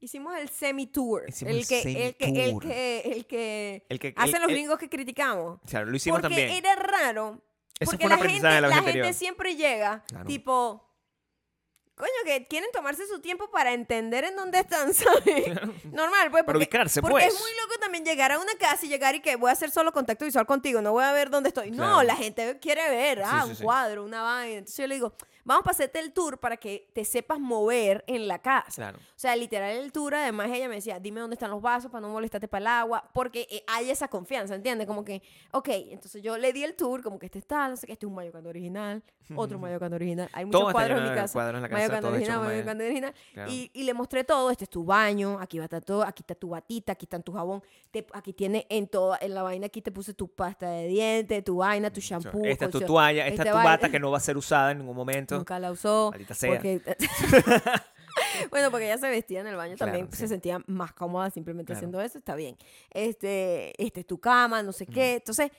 Hicimos el semi-tour. Hicimos El el que, el que, el que, el que El que hacen los gringos que criticamos. Claro, lo hicimos Porque también. era raro. Eso porque fue la gente, de la la gente siempre llega, Claro. tipo, coño, que quieren tomarse su tiempo para entender en dónde están, ¿sabes? Normal, pues. Para ubicarse, porque pues. es muy loco también llegar a una casa y llegar y que voy a hacer solo contacto visual contigo, no voy a ver dónde estoy. No, la gente quiere ver, ah, sí, un sí. cuadro, una vaina. Entonces yo le digo, vamos a hacerte el tour para que te sepas mover en la casa. Claro. O sea, literal el tour, además ella me decía, dime dónde están los vasos para no molestarte para el agua, porque eh, hay esa confianza, ¿entiendes? Como que, ok, entonces yo le di el tour, como que este está, no sé qué, este es un mayocando original, otro mayocando original, hay muchos Todo cuadros en mi casa. cuadros en la casa, Mayocando original, mayocando original. Claro. Y, y le mostré todo, este es tu baño, aquí va a estar todo, aquí está tu batita, aquí está tu jabón, te- aquí tiene en toda, en la vaina aquí te puse tu pasta de dientes, tu vaina, tu shampoo. Esta es tu toalla, esta Este es tu vaina- bata que no va a ser usada en ningún momento. Nunca la usó. Maldita sea. Porque... bueno, porque ella se vestía en el baño Claro, también, sí. se sentía más cómoda simplemente Claro. haciendo eso, está bien. Este, este es tu cama, no sé qué. Entonces,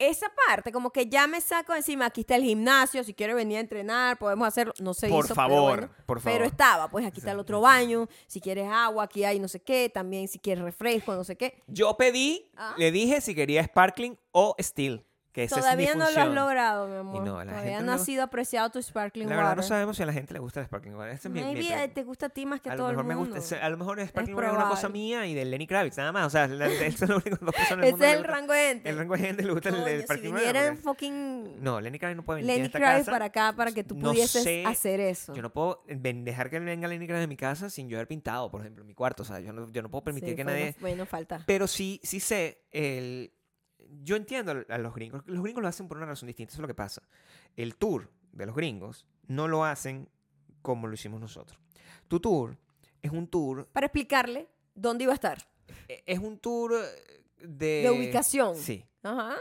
esa parte, como que ya me saco encima, aquí está el gimnasio, si quieres venir a entrenar, podemos hacerlo. No se Por hizo, favor, pero bueno. por favor. Pero estaba, pues aquí está el otro baño, si quieres agua, aquí hay no sé qué, también si quieres refresco, no sé qué. Yo pedí, Ah. le dije si quería sparkling o steel. Que esa Todavía es mi no lo has función. logrado, mi amor. no, la Todavía gente no ha sido apreciado tu sparkling La verdad water. no sabemos si a la gente le gusta el Sparkling Water. Ese es mi- mi- Maybe eh, te gusta a ti más que a todo lo el mejor me mundo. gusta, a lo mejor el Sparkling Water es una cosa probable. mía y de Lenny Kravitz, nada más. O sea, la, las únicas dos personas en el Ese mundo es el gusta- rango de gente. El rango de gente le gusta el, Coño, el si Sparkling Water. viniera en porque- fucking No, Lenny Kravitz no puede venir a Lenny esta Kravitz casa. para acá para que tú No pudieses sé, hacer eso. Yo no puedo ven- dejar que venga Lenny Kravitz a mi casa sin yo haber pintado, por ejemplo, mi cuarto. O sea, yo no, yo no puedo permitir Sí, que nadie... Bueno, falta. Pero sí, sí sé, el... yo entiendo a los gringos. Los gringos lo hacen por una razón distinta, eso es lo que pasa. El tour de los gringos no lo hacen como lo hicimos nosotros. Tu tour es un tour, Para explicarle dónde iba a estar. e- es un tour de... De ubicación. Sí, Ajá,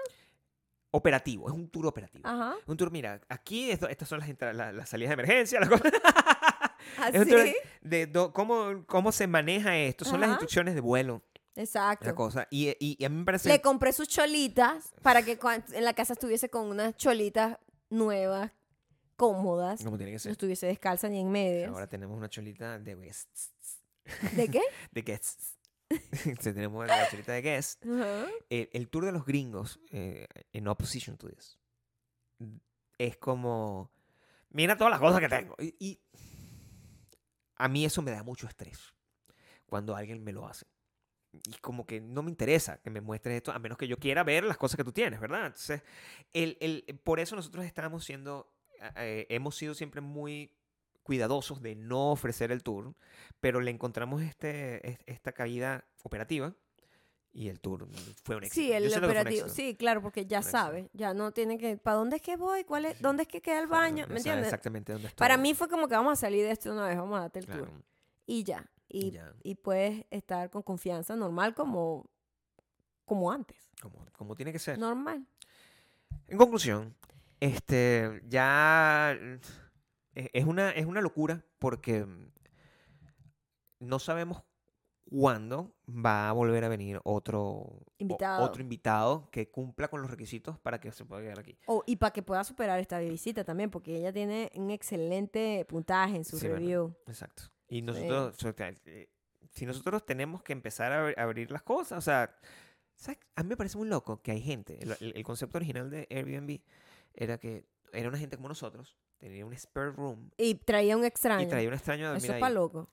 operativo, es un tour operativo. ajá. Un tour, mira, aquí esto- estas son las, salidas de emergencia, las cosas. Es un Así. tour de cómo, cómo se maneja esto, son las instrucciones de vuelo, Exacto. la cosa. Y, y- y a mí me parece... Le compré sus cholitas para que en la casa estuviese con unas cholitas nuevas, cómodas. como tiene que No ser. estuviese descalza ni en medias. Ahora tenemos una cholita de guests. ¿De qué? De guests. Tenemos la cholita de guests. El, el tour de los gringos, eh, en opposition to this, es como... Mira todas las cosas que tengo. Y, y a mí eso me da mucho estrés cuando alguien me lo hace. Y como que no me interesa que me muestres esto, a menos que yo quiera ver las cosas que tú tienes, ¿verdad? Entonces, el, el- por eso nosotros estamos siendo, eh, hemos sido siempre muy cuidadosos de no ofrecer el tour, pero le encontramos este, es- esta caída operativa y el tour fue un éxito. Sí, el operativo. Sí, claro, porque ya sabe. Ya no tiene que. ¿Para dónde es que voy? ¿Cuál es, ¿Dónde es que queda el baño? ¿Me entiendes? Exactamente dónde está. Para mí fue como que vamos a salir de esto una vez, vamos a darte el Claro, tour. Y ya. Y, puedes estar con confianza normal como, como antes. como, como tiene que ser. Normal. En conclusión, este, ya eh, es una, es una locura porque no sabemos cuándo va a volver a venir otro o- Invitado. otro invitado que cumpla con los requisitos para que se pueda quedar aquí. O- y para que pueda superar esta visita también, porque ella tiene un excelente puntaje en su review. Exacto. Y nosotros, o sea, eh, si nosotros tenemos que empezar a, abri- a abrir las cosas, o sea, ¿sabes? a mí me parece muy loco que hay gente, el, el- concepto original de Airbnb era que era una gente como nosotros, tenía un spare room Y traía un extraño. y traía un extraño dormir Eso es para loco.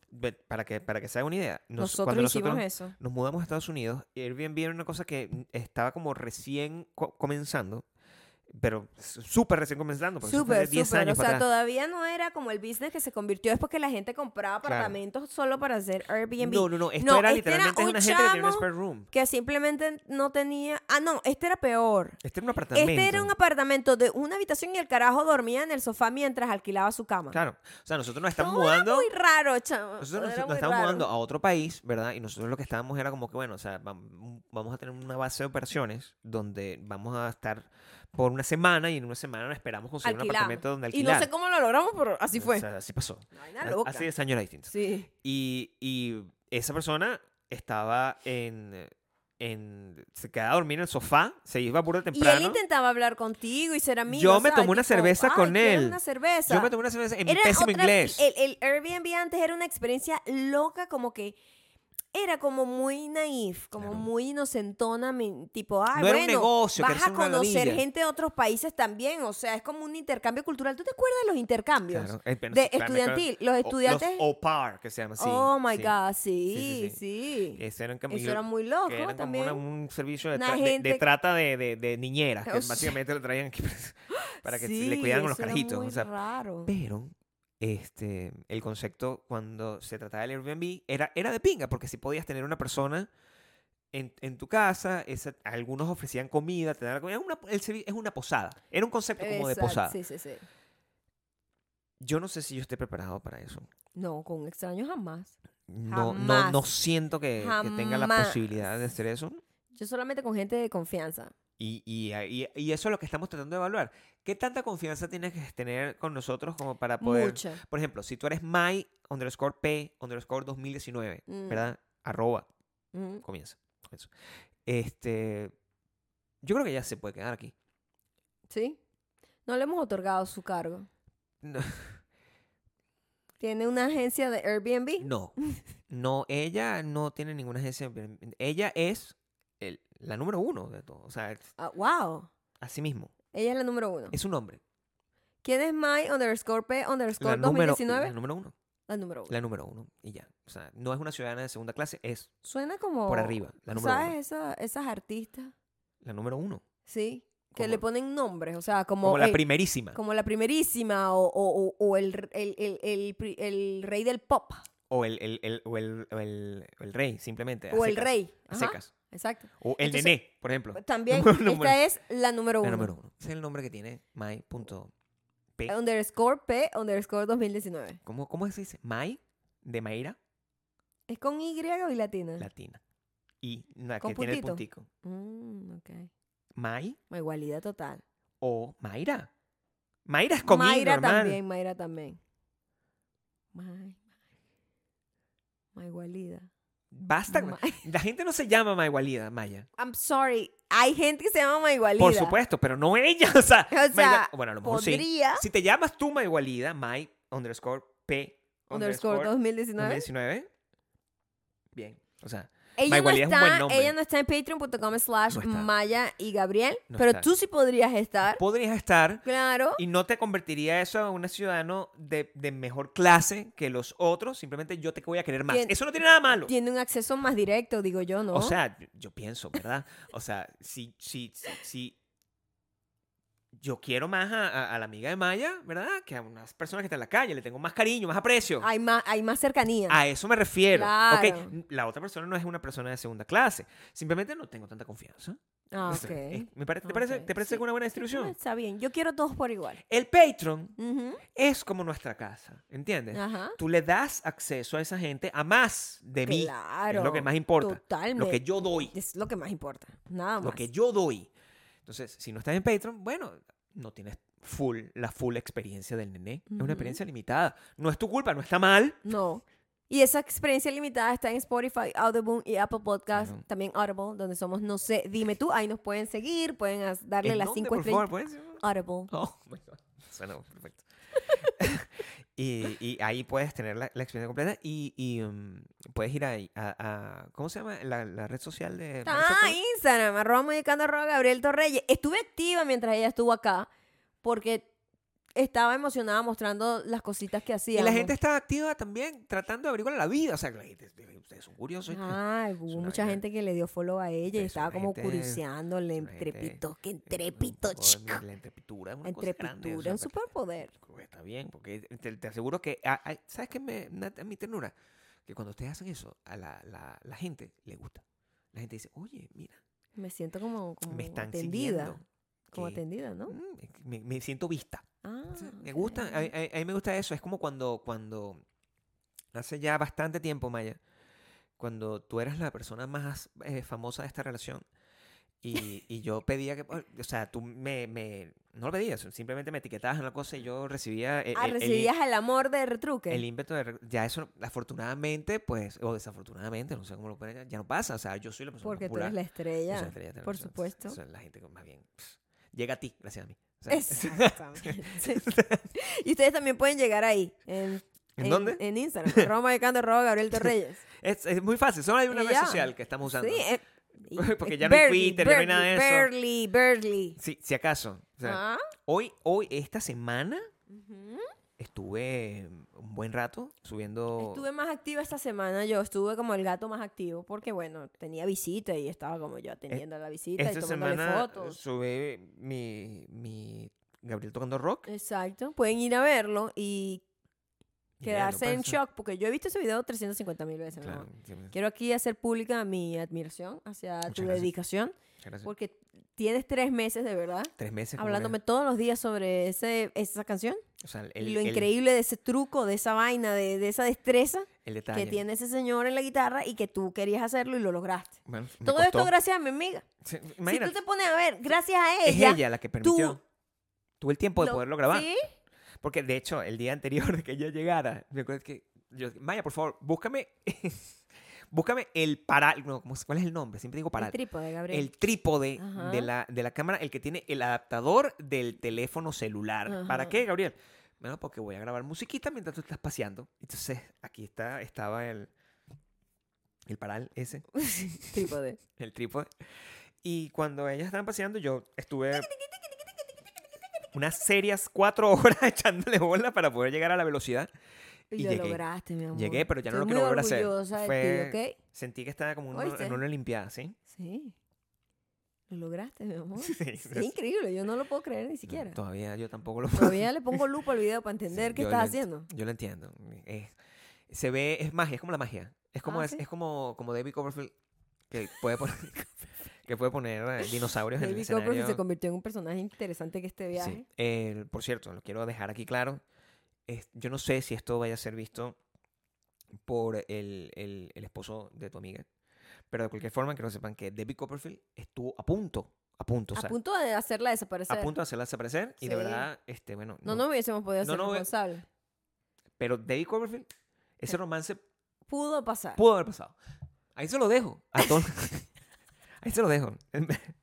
Para que, para que se haga una idea, nos- nosotros hicimos nosotros eso. nos mudamos a Estados Unidos, Airbnb era una cosa que estaba como recién co- comenzando, pero súper recién comenzando, Súper, de 10 súper. O sea, atrás. todavía no era como el business que se convirtió después que la gente compraba Claro. apartamentos solo para hacer Airbnb. No, no, no, esto No, era este era literalmente un una gente que tenía un spare room. Que simplemente no tenía. Ah, no, este era peor. Este era un apartamento. Este era un apartamento de una habitación y el carajo dormía en el sofá mientras alquilaba su cama. Claro. O sea, nosotros nos estamos Todo era mudando. muy raro, chamo. Nosotros nos, nos estamos mudando a otro país, ¿verdad? Y nosotros lo que estábamos era como que, bueno, o sea, vam- vamos a tener una base de operaciones donde vamos a estar por una semana y en una semana esperamos conseguir un Alquilamos. apartamento donde Y alquilar. no sé cómo lo logramos, pero así fue. O sea, así pasó. Ha- loca. Hace 10 años era distinto. Sí. Y, y esa persona estaba en, en... Se quedaba a dormir en el sofá, se iba Y temprano. él intentaba hablar contigo y ser amigo. Yo me tomé una cerveza "Ay, con ¿quieres él. una cerveza. Yo me tomé una cerveza en mi pésimo otra- inglés. El, el Airbnb antes era una experiencia loca, como que era como muy naif, como Claro. muy inocentona, tipo, ay, No era un bueno, negocio, vas era a conocer gente de otros países también, o sea, es como un intercambio cultural. ¿Tú te acuerdas de los intercambios? Claro, eh, de claro, estudiantil, los O- estudiantes... Los au pair, que se llama así. oh, my sí. God, Sí, sí, sí, sí. Eran como- Eso era muy loco que como también. una- un servicio de, tra- de- trata de, de, niñeras, que O básicamente lo traían aquí para que le cuidaran los era carajitos. muy o sea, raro. pero este, el concepto cuando se trataba del Airbnb era, era de pinga, porque si podías tener una persona en, en tu casa, esa- algunos ofrecían comida, te daban comida, una, el es una posada, era un concepto como de posada. Sí, sí, sí. Yo no sé si yo esté preparado para eso. No, con un extraño jamás. No, no, no Jamás. siento que, que tenga la Jamás. posibilidad de hacer eso. Yo solamente con gente de confianza. Y, y, y- y eso es lo que estamos tratando de evaluar. ¿Qué tanta confianza tienes que tener con nosotros como para poder... Mucha. Por ejemplo, si tú eres my underscore p underscore 2019, Mm. ¿verdad? Arroba, Mm. comienza. Eso. Este, yo creo que ya se puede quedar aquí. ¿Sí? No le hemos otorgado su cargo. No, Tiene una agencia de Airbnb. no, no, ella no tiene ninguna agencia. Ella es el- la número uno de todo. O sea, Ah, wow. Así mismo. Ella es la número uno. Es un nombre. ¿Quién es My underscore P underscore La número, 2019? la número uno. La número uno. La número uno. Y ya. O sea, no es una ciudadana de segunda clase, es Suena como... por arriba. La número ¿Sabes uno. esa- esas artistas? La número uno. Sí. Que Como- le ponen nombres. O sea, como... Como, la el- primerísima. como la primerísima o, o- o- o el, el, el- el pri- el rey del pop. O el, el, el- o el, o el, o el rey, simplemente. a O el secas, rey. A Ajá, secas. Exacto. O el Entonces, nené, por ejemplo. También, Número- esta es la número La uno. número uno. Ese es el nombre que tiene my.p. Underscore P underscore 2019. ¿Cómo, ¿Cómo se dice? My de Mayra ¿Es con Y y latina? latina. Y la ¿Con que tiene el puntico. Mm, ok. My Igualdad total. o Mayra. Mayra es con Mayra normal. también, Mayra también. May, May. Igualida. Basta. Ma- La gente no se llama Maygualida, Maya. I'm sorry. Hay gente que se llama Maygualida. Por supuesto, pero no ella. O sea, O sea, bueno, a lo mejor sí. Podría. Si te llamas tú Maygualida, My underscore P Underscore 2019. 2019. Bien. O sea, Ella no, Maygualida es un buen está, nombre. ella no está en patreon.com slash No. Maya y Gabriel, No pero está. tú sí podrías estar. podrías estar Claro. y no te convertiría eso en un ciudadano de, de mejor clase que los otros. Simplemente yo te voy a querer más. Tien- Eso no tiene nada malo. Tiene un acceso más directo, digo yo, ¿no? O sea, yo, yo pienso, ¿verdad? O sea, si, si, si, si yo quiero más a, a- a la amiga de Maya, ¿verdad? Que a unas personas que están en la calle, le tengo más cariño, más aprecio. hay más, hay más cercanía. A eso me refiero. Claro. Ok, la otra persona no es una persona de segunda clase. Simplemente no tengo tanta confianza. Ah, O sea, ok. es- me pare- ¿Te parece, ¿te parece sí. una buena Sí, distribución? está bien. Yo quiero todos por igual. El Patreon es como nuestra casa, ¿entiendes? Ajá. Tú le das acceso a esa gente a más de mí. Claro. Es lo que más importa. Totalmente. Lo que yo doy. Es lo que más importa. Nada más. Lo que yo doy. Entonces, si no estás en Patreon, bueno, no tienes full, la full experiencia del nené. Es una experiencia limitada. No es tu culpa, no está mal. No. Y esa experiencia limitada está en Spotify, Audible y Apple Podcast, también Audible, donde somos No sé, dime tú, ahí nos pueden seguir, pueden darle ¿En las dónde, cinco por estrellas. favor? Audible. Oh, my God. Suena perfecto. y, y ahí puedes tener la, la experiencia completa y, y, um, puedes ir ahí a, a- ¿Cómo se llama? La, la red social de... Marisa Ah. Instagram, arroba mexicano, arroba Gabriel Torreyes. Estuve activa mientras ella estuvo acá, porque estaba emocionada mostrando las cositas que Y hacía. la gente está activa también tratando de averiguar la vida. O sea, la gente, ustedes son curiosos. Ah, hubo mucha gente que le dio follow a ella y estaba como gente- curioseándole una entre gente- pito, que chico. La entrepitura es una Entrepitura, un superpoder. Pues Está bien, porque te, aseguro que. ah, ah, ¿Sabes qué me, mi ternura? Que cuando ustedes hacen eso, a la, la, la gente le gusta. La gente dice, oye, mira, Me siento como, como me están atendida. Como atendida, ¿no? mm, me, me siento vista. Ah, Sí, Me gusta, a, a- a mí me gusta eso. Es como cuando, cuando hace ya bastante tiempo, Maya, cuando tú eras la persona más eh, famosa de esta relación y, y yo pedía que, o sea, tú me, me, no lo pedías, simplemente me etiquetabas en la cosa y yo recibía el, Ah, el- el- recibías el amor de retruque. el ímpetu de, ya eso, afortunadamente, pues, o desafortunadamente, no sé cómo lo pueden, ya no pasa, o sea, yo soy la persona porque tú popular. eres la estrella. la estrella por supuesto. o sea, la gente más bien pff, llega a ti, gracias a mí. O sea, Exactamente. y ustedes también pueden llegar ahí. ¿En, ¿En dónde? En Instagram. mexicano, arroba Gabriel Torreyes. Es, es muy fácil, solo hay una red social que estamos usando. Sí, eh, Porque ya no hay Twitter, no hay nada de eso. Barely, barely. Sí, si acaso. O sea, Ah, hoy, hoy, esta semana, ujú. Estuve un buen rato subiendo. Estuve más activa esta semana, yo estuve como el gato más activo, porque bueno, tenía visita y estaba como yo atendiendo a la visita y Esta tomándole semana fotos. subí mi, mi Gabriel tocando rock. Exacto, pueden ir a verlo y y quedarse en pasa- shock, porque yo he visto ese video 350 mil veces. Claro, sí, Quiero aquí hacer pública mi admiración hacia Muchas tu gracias. dedicación, porque tienes tres meses de verdad Tres meses. hablándome todos los días sobre ese, esa canción o sea, y el, lo el- increíble de ese truco, de esa vaina, de, de esa destreza el detalle. que tiene ese señor en la guitarra y que tú querías hacerlo y lo lograste. Bueno, Todo esto gracias a mi amiga. Sí, Si tú te pones a ver, gracias a es ella. ella la que permitió. Tuve el tiempo de lo- poderlo grabar. ¿Sí? Porque de hecho, el día anterior de que ella llegara, me acuerdo que yo, Maya, por favor, búscame, búscame el paral, no, ¿cómo se- ¿cuál es el nombre? Siempre digo El paral. trípode, Gabriel. El trípode de la, de la cámara, el que tiene el adaptador del teléfono celular. ¿Para Ajá. qué, Gabriel? Bueno, porque voy a grabar musiquita mientras tú estás paseando. Entonces, aquí está, estaba el, el paral ese, trípode. el trípode. Y cuando ellas estaban paseando, yo estuve unas serias cuatro horas echándole bola para poder llegar a la velocidad. Y, Y lo llegué. lograste, mi amor. Llegué, pero ya no lo quiero volver a hacer. de Fue- ti. Sentí que estaba como en en una limpiada, ¿sí? Sí. Lo lograste, mi amor. Sí, Es increíble, yo no lo puedo creer ni siquiera. Todavía yo tampoco lo Todavía le pongo lupa al video para entender Sí, qué estás haciendo. Yo lo entiendo. Es- se ve, es magia, es como la magia. Es como, Ah, es, ¿sí? es como, como David Copperfield que puede poner, que puede poner eh, dinosaurios en el David Copperfield escenario. se convirtió en un personaje interesante que este viaje. Por cierto, lo quiero dejar aquí claro. Es- yo no sé si esto vaya a ser visto por el, el- el esposo de tu amiga. Pero de cualquier forma, que sepan que David Copperfield estuvo a punto, a punto, o a sea, punto de hacerla desaparecer. a punto de hacerla desaparecer. Y de Sí. verdad, este, bueno, No, no hubiésemos podido No, ser no, eh, responsables. Pero David Copperfield, ese romance Pudo pasar. pudo haber pasado. Ahí se lo dejo. A Ahí se lo dejo.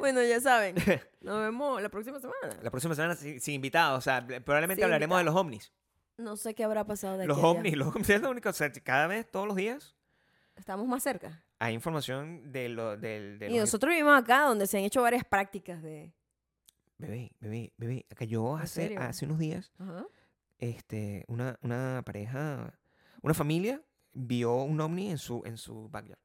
Bueno, ya saben. Nos vemos la próxima semana. La próxima semana sin, sin invitados. O sea, probablemente Sin hablaremos de los ovnis. No sé qué habrá pasado de aquí Los a allá. ovnis, los ovnis es lo único. O sea, cada vez, todos los días, Estamos más cerca. hay información de lo, del... de Y los- nosotros vivimos acá donde se han hecho varias prácticas de... Bebé, bebé, bebé. Que yo ¿En hace, serio? hace unos días, Ajá. este, una, una pareja, una familia vio un ovni en su, en su backyard.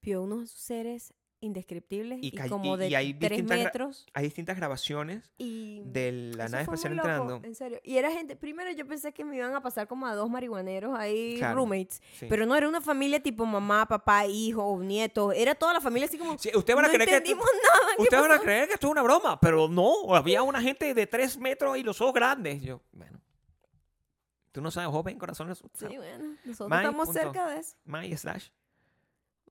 Vio unos seres indescriptibles Y y, como de y hay tres metros. Hay distintas grabaciones Y de la nave espacial loco, entrando. En serio. Y era gente, primero yo pensé que me iban a pasar como a dos marihuaneros ahí, Claro, roommates. Sí. Pero no, era una familia tipo mamá, papá, hijo, nietos. Era toda la familia así como... Sí, ustedes van a no creer que esto- entendimos nada. ¿qué Ustedes van a creer que esto es una broma, pero no, había una gente de tres metros y los ojos grandes. Yo, bueno, tú no sabes, joven, corazón. Sí, bueno, nosotros My estamos punto. cerca de eso. My slash.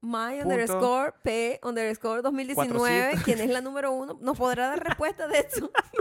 My underscore P underscore 2019, 400. quien es la número uno, nos podrá dar respuesta de esto.